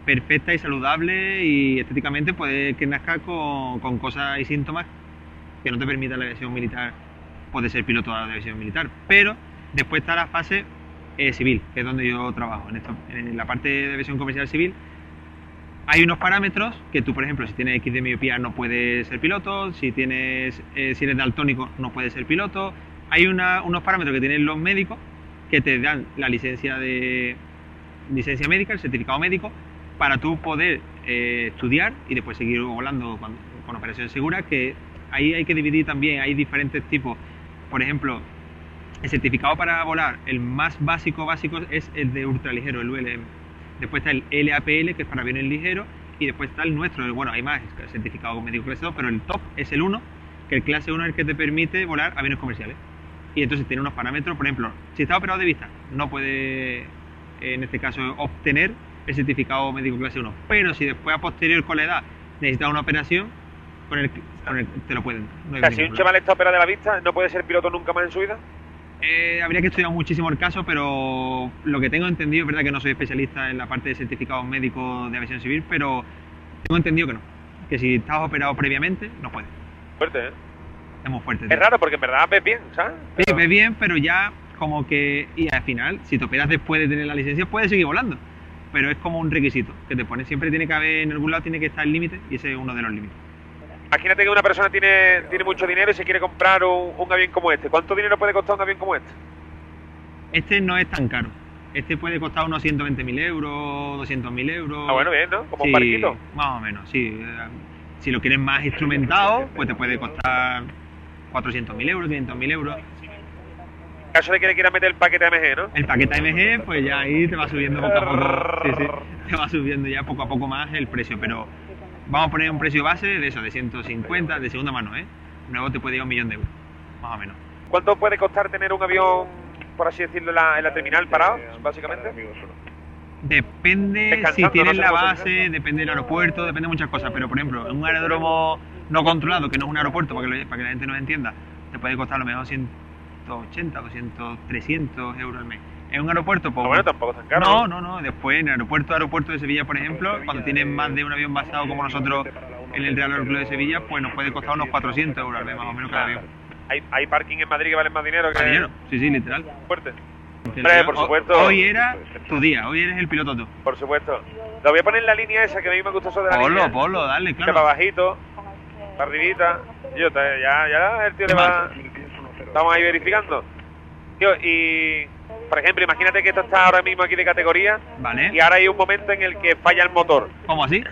perfecta y saludable y estéticamente puede que nazca con, con cosas y síntomas que no te permitan la aviación militar, poder ser piloto de aviación militar. Pero después está la fase eh, civil, que es donde yo trabajo, en, esto, en la parte de aviación comercial civil. Hay unos parámetros que tú, por ejemplo, si tienes X de miopía no puedes ser piloto, si tienes eh, si eres daltónico no puedes ser piloto. Hay unos parámetros que tienen los médicos que te dan la licencia de licencia médica, el certificado médico, para tú poder eh, estudiar y después seguir volando con, con operación segura, que ahí hay que dividir también, hay diferentes tipos. Por ejemplo, el certificado para volar, el más básico básico es el de ultraligero, el ULM. Después está el LAPL, que es para aviones ligeros, y después está el nuestro, el- bueno, hay más, el certificado médico clase 2, pero el top es el 1, que el clase 1 es el que te permite volar aviones comerciales. Y entonces tiene unos parámetros, por ejemplo, si está operado de vista, no puede, en este caso, obtener el certificado médico clase 1. Pero si después a posterior con la edad necesitas una operación, con el, con el- te lo pueden. no O sea, si un chaval está operado de la vista, ¿no puede ser piloto nunca más en su vida? Eh, habría que estudiar muchísimo el caso, pero lo que tengo entendido, es verdad que no soy especialista en la parte de certificados médicos de aviación civil, pero tengo entendido que no. Que si estás operado previamente, no puedes. Fuerte, ¿eh? Es muy fuerte. Es tío. raro porque en verdad ves bien, ¿sabes? Sí, Pero- ves bien, pero ya como que. Y al final, si te operas después de tener la licencia, puedes seguir volando. Pero es como un requisito que te pone. Siempre tiene que haber, en algún lado tiene que estar el límite y ese es uno de los límites. Imagínate que una persona tiene, tiene mucho dinero y se quiere comprar un, un avión como este. ¿Cuánto dinero puede costar un avión como este? Este no es tan caro. Este puede costar unos 120.000 euros, 200.000 euros. Ah, bueno, bien, ¿no? Como un barquito. Más o menos, sí. Si lo quieres más instrumentado, pues te puede costar 400.000 euros, 500.000 euros. En caso de que le quieras meter el paquete AMG, ¿no? El paquete AMG, pues ya ahí te va subiendo poco a poco. Sí, sí. Te va subiendo ya poco a poco más el precio, pero vamos a poner un precio base de eso, de 150, de segunda mano, ¿eh? Nuevo te puede ir a un millón de euros, más o menos. ¿Cuánto puede costar tener un avión, por así decirlo, en la, en la terminal parado, básicamente? Depende si tienes la base, depende del aeropuerto, depende de muchas cosas. Pero, por ejemplo, en un aeródromo no controlado, que no es un aeropuerto, para que, lo- para que la gente nos entienda, te puede costar a lo mejor 180, 200, 300 euros al mes. En un aeropuerto, pues. Ah, bueno, tampoco es tan caro. No, no, no. Después, en el aeropuerto, aeropuerto de Sevilla, por ejemplo, cuando tienes más de un avión basado como nosotros en el Real Aeroclub de Sevilla, pues nos puede costar unos 400 euros al mes, más o menos cada avión. Hay, hay parking en Madrid que valen más dinero que... Dinero. Sí, sí, literal. Fuerte. Hombre, por Ho- supuesto. Hoy era tu día, hoy eres el piloto tú. Por supuesto. Lo voy a poner en la línea esa que a mí me gusta eso de la Polo, línea. polo, dale, Que claro. para bajito, para arribita. Yo, ya, ya el tío ¿Qué le va... Estamos ahí verificando. Tío, y por ejemplo, imagínate que esto está ahora mismo aquí de categoría. Vale. Y ahora hay un momento en el que falla el motor. ¿Cómo así?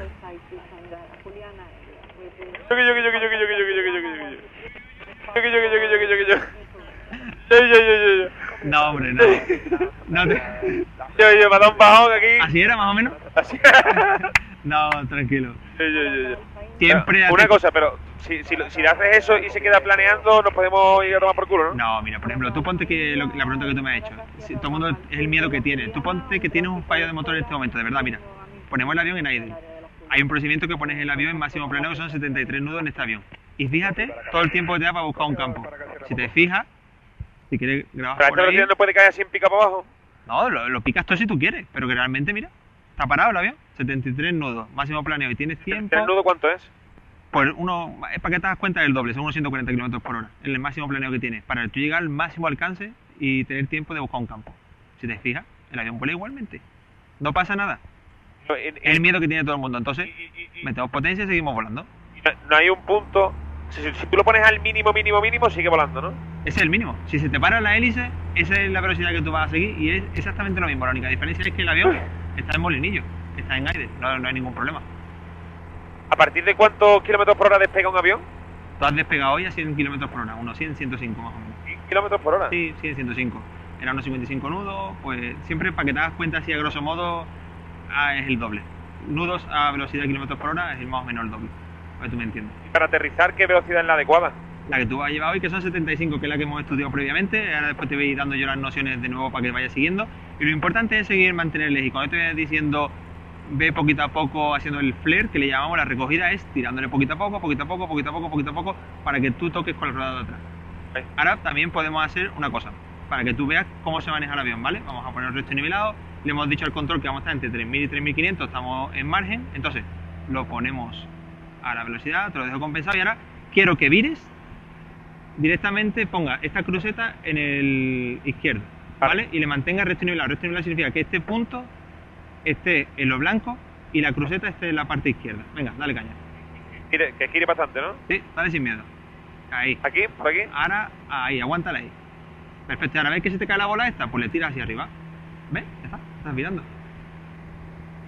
No, hombre, no. no te... Yo, yo, me ha dado un bajón aquí. ¿Así era, más o menos? Así No, tranquilo. Siempre... Una cosa, pero si, si, si le haces eso y se queda planeando, nos podemos ir a tomar por culo, ¿no? No, mira, por ejemplo, tú ponte que lo- la pregunta que tú me has hecho. Si todo el mundo es el miedo que tiene. Tú ponte que tienes un fallo de motor en este momento, de verdad, mira. Ponemos el avión en idle. Hay un procedimiento que pones el avión en máximo planeo que son 73 nudos en este avión. Y fíjate todo el tiempo que te da para buscar un campo. Si te fijas, si quieres grabar Pero por ahí, no puede caer así en pica para abajo. No, lo, lo picas todo si tú quieres, pero que realmente, mira, está parado el avión, 73 nudos, máximo planeo y tienes tiempo. ¿El nudo cuánto es? Pues uno, es para que te das cuenta del doble, son unos 140 kilómetros por hora, el máximo planeo que tienes, para tú llegar al máximo alcance y tener tiempo de buscar un campo. Si te fijas, el avión vuela igualmente. No pasa nada. No, en- Es el miedo que tiene todo el mundo. Entonces, y- y- y- metemos potencia y seguimos volando. no, no hay un punto. Si, si- si tú lo pones al mínimo, mínimo, mínimo, sigue volando, ¿no? Ese es el mínimo. Si se te para la hélice, esa es la velocidad que tú vas a seguir y es exactamente lo mismo. La única diferencia es que el avión está en molinillo, está en aire, no, no hay ningún problema. ¿A partir de cuántos kilómetros por hora despega un avión? Tú has despegado hoy a 100 km por hora, unos 100, 105 más o menos. 100 kilómetros por hora. Sí, 100, 105. Era unos 55 nudos, pues siempre para que te hagas cuenta, así a grosso modo, ah, es el doble. Nudos a velocidad de kilómetros por hora es el más o menos el doble. Que tú me entiendas. Y para aterrizar, ¿qué velocidad es la adecuada? La que tú vas a llevar hoy, que son 75, que es la que hemos estudiado previamente. Ahora después te voy dando yo las nociones de nuevo para que vayas siguiendo. Y lo importante es seguir mantenerles. Y cuando te vayas diciendo, ve poquito a poco haciendo el flare, que le llamamos la recogida, es tirándole poquito a poco, poquito a poco, poquito a poco, poquito a poco, para que tú toques con el rodado de atrás. Ahora también podemos hacer una cosa, para que tú veas cómo se maneja el avión, ¿vale? Vamos a poner el resto nivelado. Le hemos dicho al control que vamos a estar entre 3000 y 3500, estamos en margen. Entonces, lo ponemos a la velocidad, te lo dejo compensado. Y ahora quiero que vires directamente ponga esta cruceta en el izquierdo, ¿vale? Y le mantenga resto nivelado. Resto nivelado significa que este punto esté en lo blanco y la cruceta esté en la parte izquierda. Venga, dale caña. Gire- que gire bastante, ¿no? Sí, dale sin miedo. Ahí. Aquí, por aquí. Ahora, ahí, aguántala ahí. Perfecto. Ahora ves que se te cae la bola esta, pues le tiras hacia arriba. ¿Ves? Ya está, estás mirando.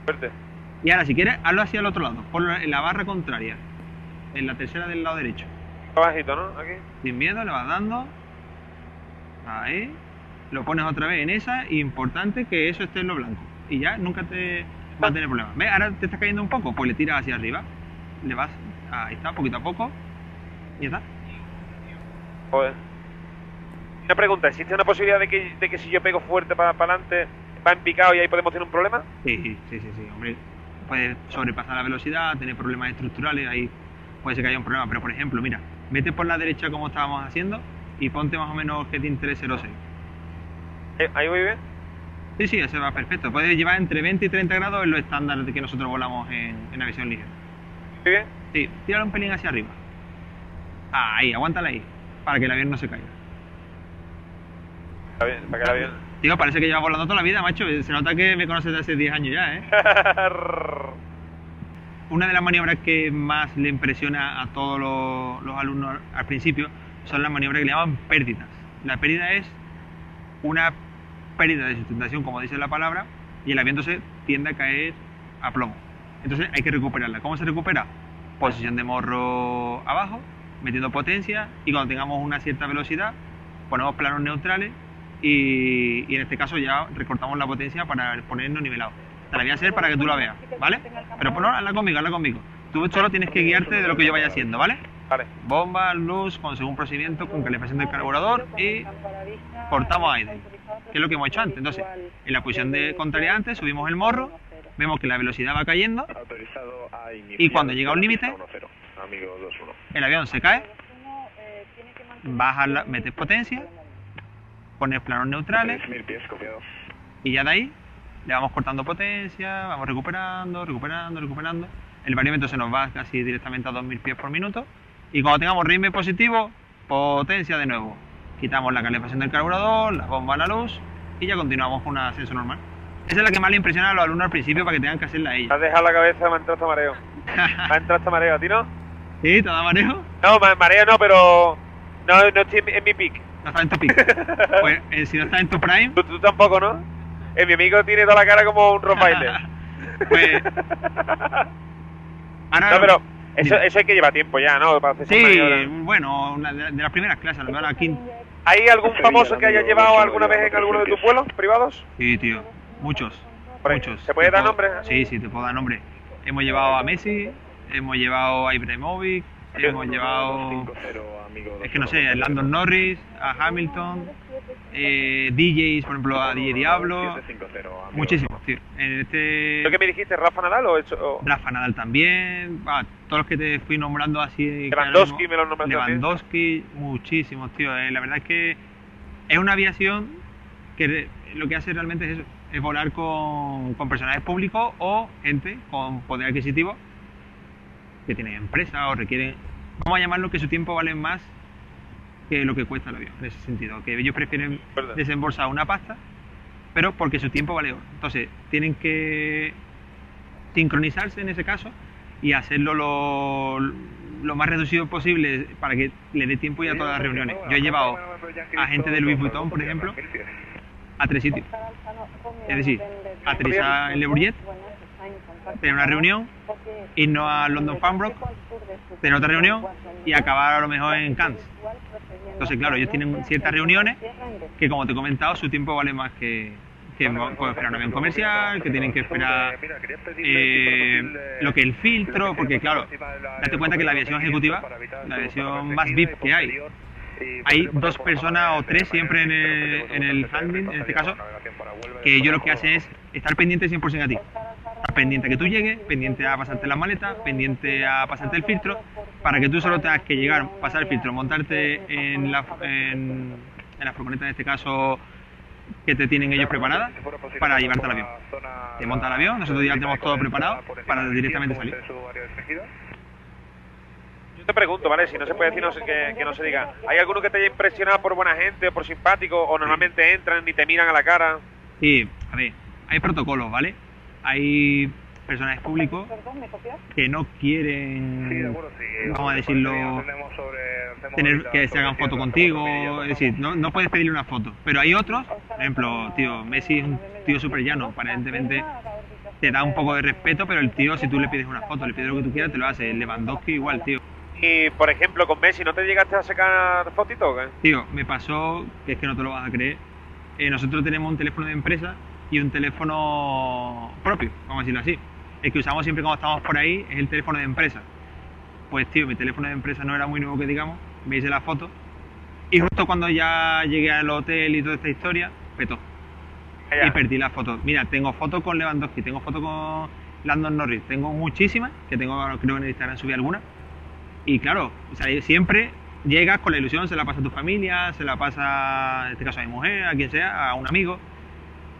Fuerte. Y ahora, si quieres, hazlo hacia el otro lado. Ponlo en la barra contraria. En la tercera del lado derecho. Abajito, ¿no? Aquí. Sin miedo, le vas dando. Ahí. Lo pones otra vez en esa. Y importante que eso esté en lo blanco. Y ya nunca te va a tener problemas. ¿Ves? Ahora te está cayendo un poco. Pues le tiras hacia arriba. Le vas. Ahí está, poquito a poco. Y ya está. Joder. Una pregunta, ¿existe una posibilidad de que, de que si yo pego fuerte para adelante va en picado y ahí podemos tener un problema? Sí, sí, sí, sí, sí, hombre. Puedes sobrepasar la velocidad, tener problemas estructurales, ahí puede ser que haya un problema. Pero por ejemplo, mira, vete por la derecha como estábamos haciendo y ponte más o menos Heading 306. Eh, ¿Ahí voy bien? Sí, sí, ese va perfecto. Puedes llevar entre 20 y 30 grados en lo estándar de que nosotros volamos en, en aviación ligera. ¿Muy bien? Sí, tíralo un pelín hacia arriba. Ahí, aguántala ahí, para que el avión no se caiga. Está bien, para que la bien. Tío, parece que llevas volando toda la vida, macho. Se nota que me conoces de hace 10 años ya, ¿eh? Una de las maniobras que más le impresiona a todos los, los alumnos al principio son las maniobras que le llaman pérdidas. La pérdida es una pérdida de sustentación, como dice la palabra, y el avión entonces tiende a caer a plomo. Entonces hay que recuperarla. ¿Cómo se recupera? Posición de morro abajo, metiendo potencia, y cuando tengamos una cierta velocidad, ponemos planos neutrales y, y en este caso ya recortamos la potencia para ponernos nivelados. Te la voy a hacer para que tú la veas, ¿vale? Pero no, hazla conmigo, hazla conmigo. Tú solo tienes que guiarte de lo que yo vaya haciendo, ¿vale? Vale. Bomba, luz, con según procedimiento, con calefacción del carburador y cortamos aire, que es lo que hemos hecho antes. Entonces, en la posición de contraria antes, subimos el morro, vemos que la velocidad va cayendo. Y cuando llega a un límite- 1-0. Amigo 2-1. el avión se cae, bajas, la- metes potencia, pones planos neutrales 3.000 pies, copiado. y ya de ahí le vamos cortando potencia, vamos recuperando, recuperando, recuperando. El variómetro se nos va casi directamente a 2000 pies por minuto. Y cuando tengamos ritmo positivo, potencia de nuevo. Quitamos la calefacción del carburador, la bomba a la luz y ya continuamos con un ascenso normal. Esa es la que más le impresiona a los alumnos al principio para que tengan que hacerla Me ella. has dejado la cabeza, me ha entrado hasta mareo. Me ha entrado hasta mareo, ¿a ti no? ¿Sí? ¿Te da mareo? No, ma- mareo no, pero no, no estoy en, mi- pick. No está en tu pico. Pues eh, si no está en tu prime, Tú, tú tampoco, ¿no? Eh, mi amigo tiene toda la cara como un Rottweiler. pues... Ahora, No, pero eso, eso hay que llevar tiempo ya, ¿no? Para hacer Sí, bueno, una de, de las primeras clases, a lo mejor la quinta. ¿Hay algún famoso que haya llevado alguna vez en alguno de tus vuelos privados? Sí, tío, muchos. Ahí, muchos. ¿se puede Te dar puedo- nombre? Sí, sí, te puedo dar nombre. Hemos llevado a Messi, hemos llevado a Ibrahimovic, hemos llevado, 5-0, amigo es que no sé, a Landon Norris, a Hamilton, eh, DJs, por ejemplo, a DJ Diablo, 7-5-0, amigo. muchísimos, tío. En este ¿Lo que me dijiste, Rafa Nadal o eso? o- Rafa Nadal también, todos los que te fui nombrando así. Lewandowski, me nombraste muchísimos, tío. eh, la verdad es que es una aviación que lo que hace realmente es eso, es volar con, con personajes públicos o gente con poder adquisitivo que tienen empresa o requieren, vamos a llamarlo que su tiempo vale más que lo que cuesta el avión, en ese sentido, que ellos prefieren Verdad. desembolsar una pasta pero porque su tiempo vale oro. Entonces, tienen que sincronizarse en ese caso y hacerlo lo, lo más reducido posible para que le dé tiempo ya a todas las reuniones. Yo he llevado a gente de Louis Vuitton, por ejemplo, a tres sitios. Es decir, aterrizar en Le Bourget, tener una reunión, irnos a London Farnborough, tener otra reunión y acabar a lo mejor en Cannes. Entonces, claro, ellos tienen ciertas reuniones que, como te he comentado, su tiempo vale más que, que pueden esperar un avión comercial, que tienen que esperar eh, lo que el filtro, porque claro, date cuenta que la aviación ejecutiva, la aviación más VIP que hay, hay dos personas o tres siempre en el, en el handling, en este caso, que ellos lo que hacen es estar pendiente 100% a ti. Pendiente a que tú llegues, pendiente a pasarte la maleta, pendiente a pasarte el filtro, para que tú solo tengas que llegar, pasar el filtro, montarte en la, en, en la furgoneta, en este caso, que te tienen ellos preparada para llevarte al avión. Te monta el avión, nosotros ya tenemos todo preparado para directamente salir. Yo te pregunto, ¿vale? Si no se puede decir no sé, que, que no se diga. ¿Hay alguno que te haya impresionado por buena gente o por simpático o normalmente entran y te miran a la cara? Sí, a ver, hay protocolos, ¿vale? Hay personajes públicos que no quieren, vamos a decirlo, tener que se hagan foto contigo, es decir, no, no puedes pedirle una foto. Pero hay otros, por ejemplo, tío, Messi es un tío súper llano, aparentemente te da un poco de respeto, pero el tío, si tú le pides una foto, le pides lo que tú quieras, te lo hace. Lewandowski igual, tío. Y, por ejemplo, con Messi, ¿no te llegaste a sacar fotitos? o qué? Tío, me pasó, que es que no te lo vas a creer, eh, nosotros tenemos un teléfono de empresa y un teléfono propio, vamos a decirlo así. El que usamos siempre cuando estamos por ahí es el teléfono de empresa. Pues tío, mi teléfono de empresa no era muy nuevo que digamos, me hice la foto y justo cuando ya llegué al hotel y toda esta historia, petó. Allá. Y perdí las fotos. Mira, tengo fotos con Lewandowski, tengo fotos con Landon Norris, tengo muchísimas, que tengo, creo que en el Instagram subí algunas. Y claro, o sea, siempre llegas con la ilusión, se la pasa a tu familia, se la pasa, en este caso a mi mujer, a quien sea, a un amigo.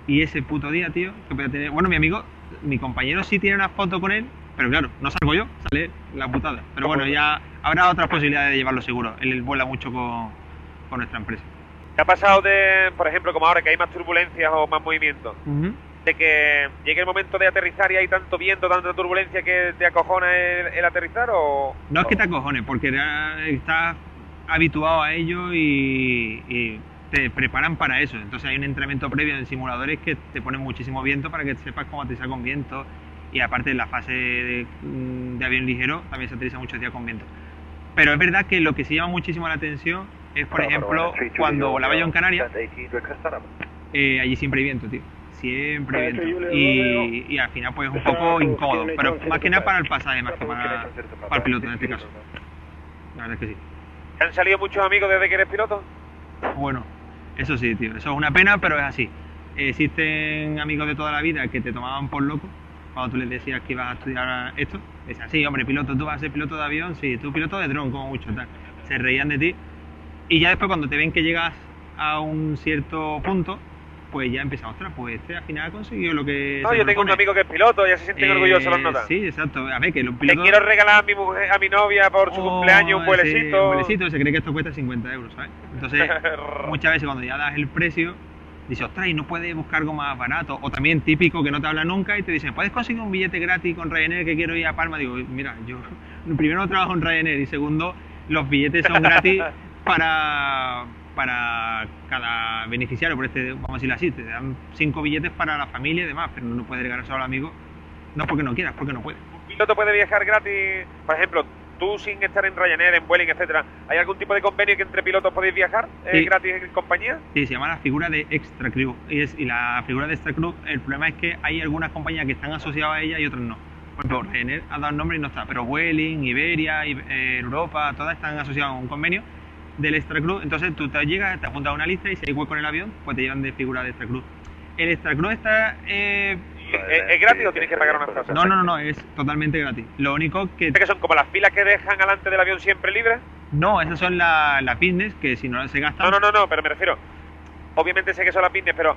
Y ese puto día, tío, que podía tener. Bueno, mi amigo, mi compañero sí tiene una foto con él, pero claro, no salgo yo, sale la putada. Pero bueno, ya habrá otras posibilidades de llevarlo seguro. Él vuela mucho con, con nuestra empresa. ¿Te ha pasado de, por ejemplo, como ahora que hay más turbulencias o más movimientos, de que llegue el momento de aterrizar y hay tanto viento, tanta turbulencia que te acojona el, el aterrizar o...? No es que te acojones, porque estás habituado a ello y, y te preparan para eso. Entonces hay un entrenamiento previo en simuladores que te ponen muchísimo viento para que sepas cómo aterrizar con viento. Y aparte en la fase de, mm, de avión ligero también se aterriza muchos días con viento. Pero es verdad que lo que se llama muchísimo la atención es, por ejemplo, cuando volaba yo en Canarias, eh, allí siempre hay viento, tío. Siempre hay viento. Y, y al final pues es un poco incómodo. Pero más que nada para el pasaje, más que para, para el piloto en este caso. La verdad es que sí. ¿Te han salido muchos amigos desde que eres piloto? Bueno, eso sí, tío. Eso es una pena, pero es así. Existen amigos de toda la vida que te tomaban por loco cuando tú les decías que ibas a estudiar esto. Decían, sí, hombre, piloto, tú vas a ser piloto de avión, sí, tú piloto de dron, como mucho, tal. Se reían de ti. Y ya después, cuando te ven que llegas a un cierto punto, pues ya empiezan, ostras, pues este al final ha conseguido lo que. No, yo tengo un propone". amigo que es piloto, ya se sienten Eh, orgullosos los notas. Sí, exacto. A ver, que los Le pilotos. quiero regalar a mi mujer, a mi novia por su Oh, cumpleaños un ese vuelecito. vuelecito, se cree que esto cuesta 50 euros, ¿sabes? Entonces, muchas veces cuando ya das el precio, dices, ostras, y no puedes buscar algo más barato. O también típico que no te habla nunca y te dicen, ¿puedes conseguir un billete gratis con Ryanair que quiero ir a Palma? Digo, mira, yo primero no trabajo en Ryanair y segundo, los billetes son gratis para, para cada beneficiario, por este, vamos a decirlo así, te dan cinco billetes para la familia y demás, pero no puedes regalar solo al amigo, no porque no quieras, porque no puedes. ¿Un piloto puede viajar gratis? Por ejemplo, tú sin estar en Ryanair, en Vueling, etcétera, ¿hay algún tipo de convenio que entre pilotos podéis viajar eh, Sí. gratis en compañía? Sí, se llama la figura de extra crew. Y, es- y la figura de extra crew, el problema es que hay algunas compañías que están asociadas a ella y otras no. Por ejemplo, Ryanair ha dado el nombre y no está, pero Vueling, Iberia, Ib- eh, Europa, todas están asociadas a un convenio del extra crew. Entonces tú te llegas, te apuntas a una lista y si hay hueco en el avión, pues te llevan de figura de extra crew. El extra crew está... eh, ¿Es, es gratis o tienes que pagar una tasa? no, no, no, no, es totalmente gratis. Lo único que... que son como las filas que dejan delante del avión siempre libres? No, esas son las la business que si no se gastan... No, no, no, no, pero me refiero. Obviamente sé que son las business, pero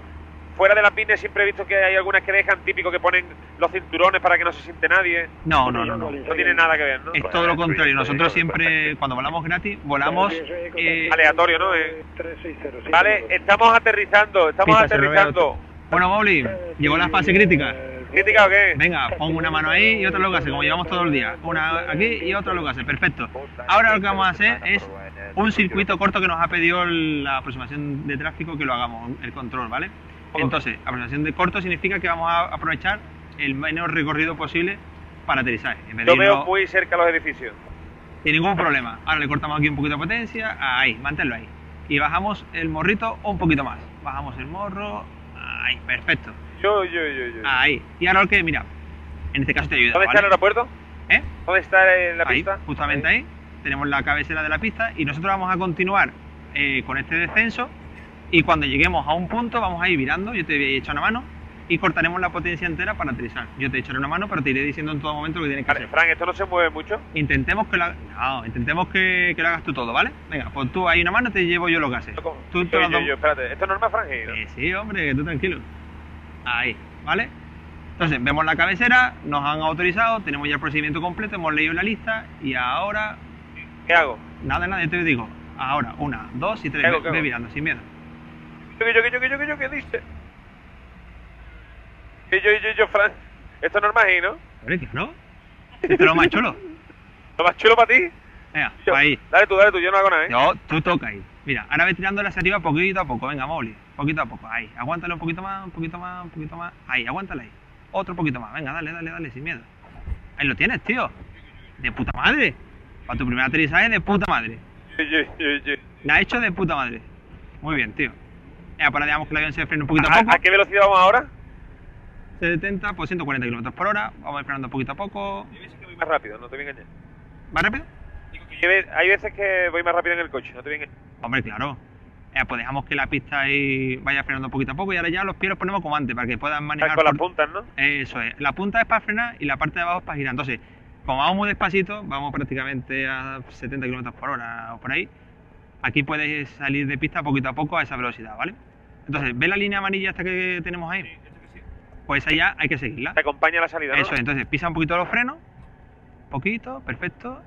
fuera de las business siempre he visto que hay algunas que dejan típico que ponen los cinturones para que no se siente nadie. No, no, no, no. No tiene nada que ver, ¿no? Es todo lo contrario. Nosotros siempre, cuando volamos gratis, volamos eh, Aleatorio, ¿no? Eh, 3607. Vale, estamos aterrizando, estamos Pista 09, aterrizando. Bueno, Mowgli, llegó la fase crítica. ¿Crítica o qué? Venga, pon una mano ahí y otra lo que hace, como llevamos todo el día. Una aquí y otra lo que hace, perfecto. Ahora lo que vamos a hacer es un circuito corto que nos ha pedido la aproximación de tráfico que lo hagamos, el control, ¿vale? Entonces, aproximación de corto significa que vamos a aprovechar el menor recorrido posible para aterrizar. En vez de Yo veo irnos- muy cerca los edificios. sin ningún problema. Ahora le cortamos aquí un poquito de potencia, ahí, manténlo ahí. Y bajamos el morrito un poquito más. Bajamos el morro, ahí, perfecto. Yo, yo, yo, yo. Ahí. Y ahora lo que, mira, en este caso te ayuda. ¿Dónde está el ¿vale? aeropuerto? ¿Eh? ¿Dónde está en la ahí, pista? justamente ahí. Tenemos la cabecera de la pista y nosotros vamos a continuar eh, con este descenso. Y cuando lleguemos a un punto, vamos a ir virando. Yo te voy a echar una mano y cortaremos la potencia entera para aterrizar. Yo te echaré una mano, pero te iré diciendo en todo momento lo que tienes que Vale, hacer. Fran, esto no se mueve mucho. Intentemos que lo hagas. No, intentemos que, que lo hagas tú todo, ¿vale? Venga, pues tú ahí una mano te llevo yo lo que haces. ¿Cómo? Tú yo, te lo yo, damos- yo, espérate. Esto es normal, Fran. ¿eh? Eh, sí, hombre, que tú tranquilo. Ahí, ¿vale? Entonces, vemos la cabecera, nos han autorizado, tenemos ya el procedimiento completo, hemos leído la lista y ahora, ¿Qué hago? nada, nada, yo te digo, ahora, una, dos y tres, ¿Qué hago, ve, ve mirando, sin miedo. Yo, yo, yo, yo, ¿qué dice? Yo, yo, yo, yo, Fran. Esto no es normal, ¿no? Esto es lo más chulo. Lo más chulo para ti. Venga, Yo- ahí. Dale tú, dale tú, yo no hago nada, ¿eh? Yo, tú toca ahí. Mira, ahora ve tirándola hacia arriba poquito a poco. Venga, Molly. Poquito a poco. Ahí. Aguántale un poquito más, un poquito más, un poquito más. Ahí, aguántala ahí. Otro poquito más. Venga, dale, dale, dale, sin miedo. Ahí lo tienes, tío. De puta madre. Para tu primer aterrizaje, de puta madre. La ha hecho de puta madre. Muy bien, tío. Ya, para digamos que el avión se frena un poquito a ¿A, poco. a qué velocidad vamos ahora? 70 por 140 km por hora. Vamos a ir frenando poquito a poco. Hay veces que voy más rápido, no te voy a engañar. ¿Más rápido? Digo que lleve- hay veces que voy más rápido en el coche, no te voy a engañar. Hombre, claro. Ya, pues dejamos que la pista ahí vaya frenando poquito a poco y ahora ya los pies los ponemos como antes para que puedan manejar. Con las puntas, ¿no? Eso es. La punta es para frenar y la parte de abajo es para girar. Entonces, como vamos muy despacito, vamos prácticamente a 70 km por hora o por ahí. Aquí puedes salir de pista poquito a poco a esa velocidad, ¿vale? Entonces, ¿ves la línea amarilla esta que tenemos ahí? Pues allá hay que seguirla. Te acompaña la salida, ¿no? Eso es. Entonces, pisa un poquito los frenos. Poquito, perfecto.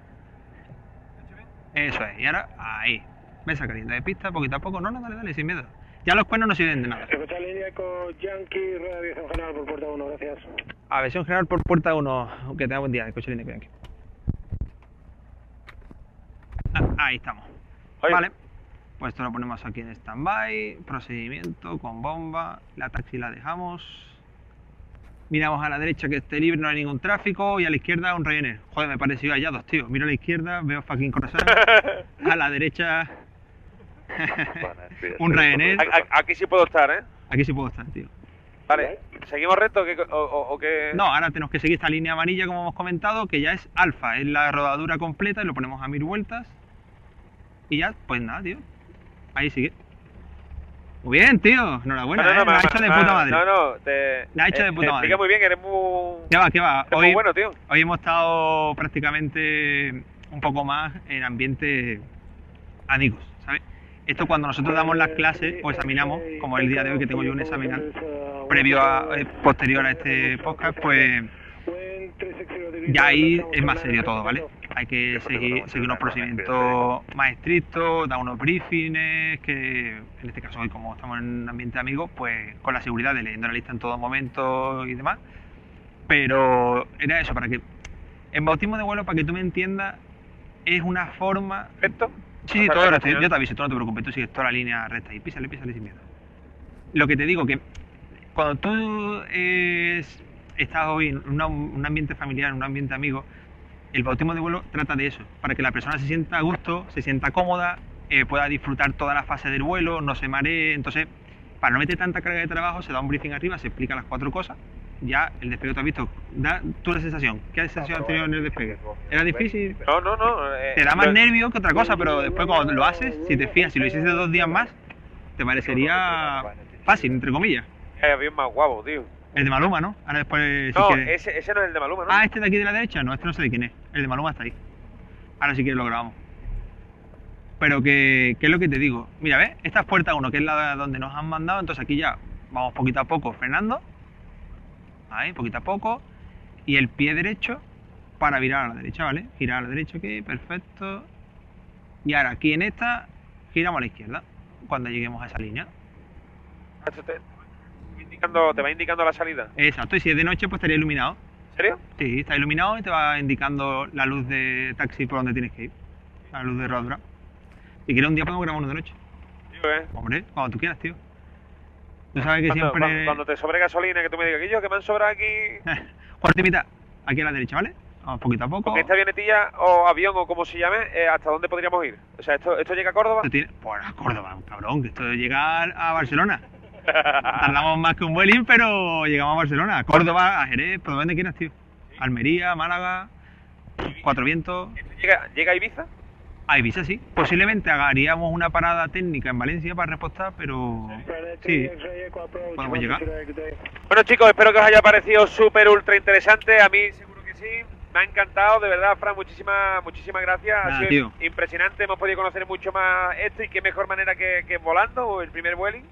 Eso es. Y ahora, ahí. Ves saliendo de pista poquito a poco. No, no, dale, dale, sin miedo. Ya los cuernos no sirven de nada. Escucha línea con Yankee, rueda de aviación general por puerta 1, gracias. Aversión general por puerta 1. Que tenga buen día, coche línea que Ah, ahí estamos. Oye, Vale. Pues esto lo ponemos aquí en stand-by. Procedimiento con bomba. La taxi la dejamos. Miramos a la derecha que esté libre, no hay ningún tráfico. Y a la izquierda un Ryanair. Joder, me pareció allá dos, tío. Miro a la izquierda, veo fucking croissant. A la derecha. un Ryanair. Aquí sí puedo estar, ¿eh? Aquí sí puedo estar, tío. Vale. ¿Seguimos recto o, qué- o, o- o qué? No, ahora tenemos que seguir esta línea amarilla, como hemos comentado, que ya es alfa, es la rodadura completa y lo ponemos a mil vueltas. Y ya, pues nada, tío. Ahí sigue. Muy bien, tío. Enhorabuena, no, no, ¿eh? me- Lo ha hecho de puta madre. No, no, te. La ha hecho de eh, puta te madre. explica muy bien, eres muy. ¿Qué va, qué va? Eres muy Hoy, bueno, tío. hoy hemos estado prácticamente un poco más en ambiente amigos, ¿sabes? Esto cuando nosotros damos las clases o examinamos, como el día de hoy que tengo yo un examen al- previo a, eh, posterior a este podcast, pues ya ahí es más serio todo, ¿vale? Hay que seguir, seguir unos procedimientos más estrictos, dar unos briefings, que en este caso hoy como estamos en un ambiente amigo, pues con la seguridad de leyendo la lista en todo momento y demás. Pero era eso, para que... En bautismo de vuelo, para que tú me entiendas, es una forma... ¿Recto? Sí, sea, todo final- yo te aviso, tú no te preocupes, tú sigues toda la línea recta y písale, písale sin miedo. Lo que te digo, que cuando tú eh, estás hoy en una- un ambiente familiar, en un ambiente amigo, el bautismo de vuelo trata de eso, para que la persona se sienta a gusto, se sienta cómoda, eh, pueda disfrutar toda la fase del vuelo, no se maree. Entonces, para no meter tanta carga de trabajo, se da un briefing arriba, se explica las cuatro cosas. Ya el despegue tú has visto, da tú la sensación. ¿Qué sensación has tenido en el despegue? ¿Era difícil? No, no, no. eh, Te da más nervio que otra cosa, pero después cuando lo haces, si te fías, si lo hiciste dos días más, te parecería fácil, entre comillas. Eh, avión más guapo, tío. El de Maluma, ¿no? Ahora después, si No, quieres- ese, ese no es el de Maluma, ¿no? Ah, este de aquí de la derecha, no, este no sé de quién es. El de Maluma está ahí. Ahora si quieres lo grabamos. Pero que, ¿qué es lo que te digo? Mira, ¿ves? Esta es puerta 1, que es la donde nos han mandado, entonces aquí ya vamos poquito a poco frenando. Ahí, poquito a poco. Y el pie derecho para virar a la derecha, ¿vale? Girar a la derecha aquí, perfecto. Y ahora aquí en esta, giramos a la izquierda, cuando lleguemos a esa línea. Te- Indicando, te va indicando la salida. Exacto, y si es de noche, pues estaría iluminado. ¿En serio? Sí, está iluminado y te va indicando la luz de taxi por donde tienes que ir. La luz de Rodra. Si quieres un día podemos grabar uno de noche. Tío, ¿eh? Hombre, cuando tú quieras, tío. Tú sabes que Cuando, siempre... cuando- te sobre gasolina, que tú me digas que yo, que me han sobrado aquí. Cuarto y mitad. Aquí a la derecha, ¿vale? Vamos poquito a poco. Con esta avionetilla o avión o como se llame, eh, ¿hasta dónde podríamos ir? O sea, ¿esto, esto llega a Córdoba? Pues a Córdoba, cabrón, que esto de llegar a Barcelona. Tardamos más que un Vueling, pero llegamos a Barcelona. A Córdoba, a Jerez, por donde quieras, tío. Almería, Málaga, Cuatro Vientos. ¿Esto llega, llega a Ibiza? A Ibiza, sí. Posiblemente haríamos una parada técnica en Valencia para repostar, pero sí, podemos llegar. Bueno chicos, espero que os haya parecido súper ultra interesante. A mí seguro que sí. Me ha encantado, de verdad, Fran, muchísimas, muchísimas gracias. Nada, ha sido tío. impresionante, hemos podido conocer mucho más esto y qué mejor manera que, que volando o el primer vueling.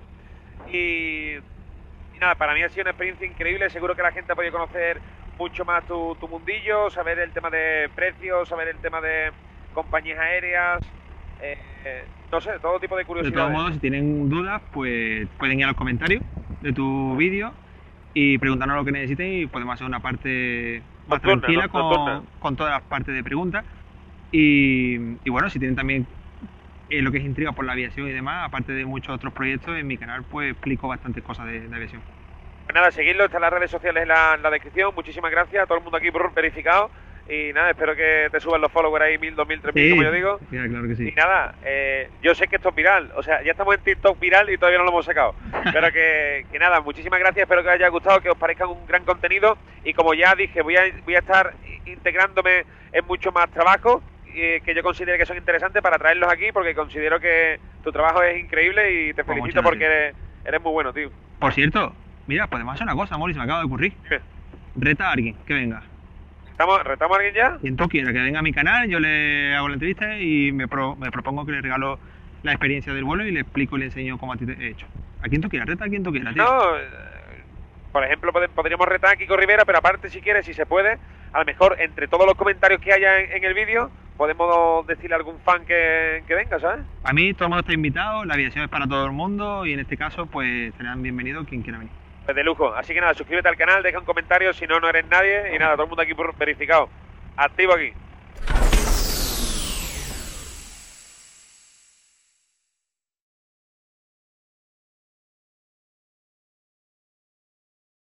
Y, y nada, para mí ha sido una experiencia increíble. Seguro que la gente ha podido conocer mucho más tu, tu mundillo, saber el tema de precios, saber el tema de compañías aéreas, eh, eh, no sé, todo tipo de De curiosidades. todos modos, si tienen dudas, pues pueden ir a los comentarios de tu vídeo y preguntarnos lo que necesiten y podemos hacer una parte más tranquila no- con, con todas las partes de preguntas. Y, y bueno, si tienen también eh, lo que es intriga por la aviación y demás, aparte de muchos otros proyectos, en mi canal pues explico bastantes cosas de, de aviación. Pues nada, seguidlo, están las redes sociales en la, en la descripción. Muchísimas gracias a todo el mundo aquí por verificado. Y nada, espero que te suban los followers ahí, mil, dos mil, tres mil, como yo digo. sí, claro que sí. Y nada, eh, yo sé que esto es viral, o sea, ya estamos en TikTok viral y todavía no lo hemos sacado. Pero que, que nada, muchísimas gracias, espero que os haya gustado, que os parezca un gran contenido. Y como ya dije, voy a, voy a estar integrándome en mucho más trabajo eh, que yo considere que son interesantes para traerlos aquí, porque considero que tu trabajo es increíble y te Pues felicito porque eres, eres muy bueno, tío. Por cierto, mira, podemos hacer una cosa, se me acaba de ocurrir. Reta a alguien que venga. ¿Estamos, ¿Retamos a alguien ya? Quien tú quiera que venga a mi canal, yo le hago la entrevista y me, pro- me propongo que le regalo la experiencia del vuelo y le explico y le enseño cómo a ti te he hecho. A quien tú quieras, reta a quien tú quieras, tío. No, por ejemplo, pod- podríamos retar a Kiko Rivera, pero aparte, si quieres, si se puede, a lo mejor entre todos los comentarios que haya en, en el vídeo, podemos decirle a algún fan que, que venga, ¿sabes? A mí todo el mundo está invitado, la aviación es para todo el mundo y en este caso pues serán bienvenidos quien quiera venir. Pues de lujo. Así que nada, suscríbete al canal, deja un comentario, si no, no eres nadie. Y nada, todo el mundo aquí verificado. Activo aquí.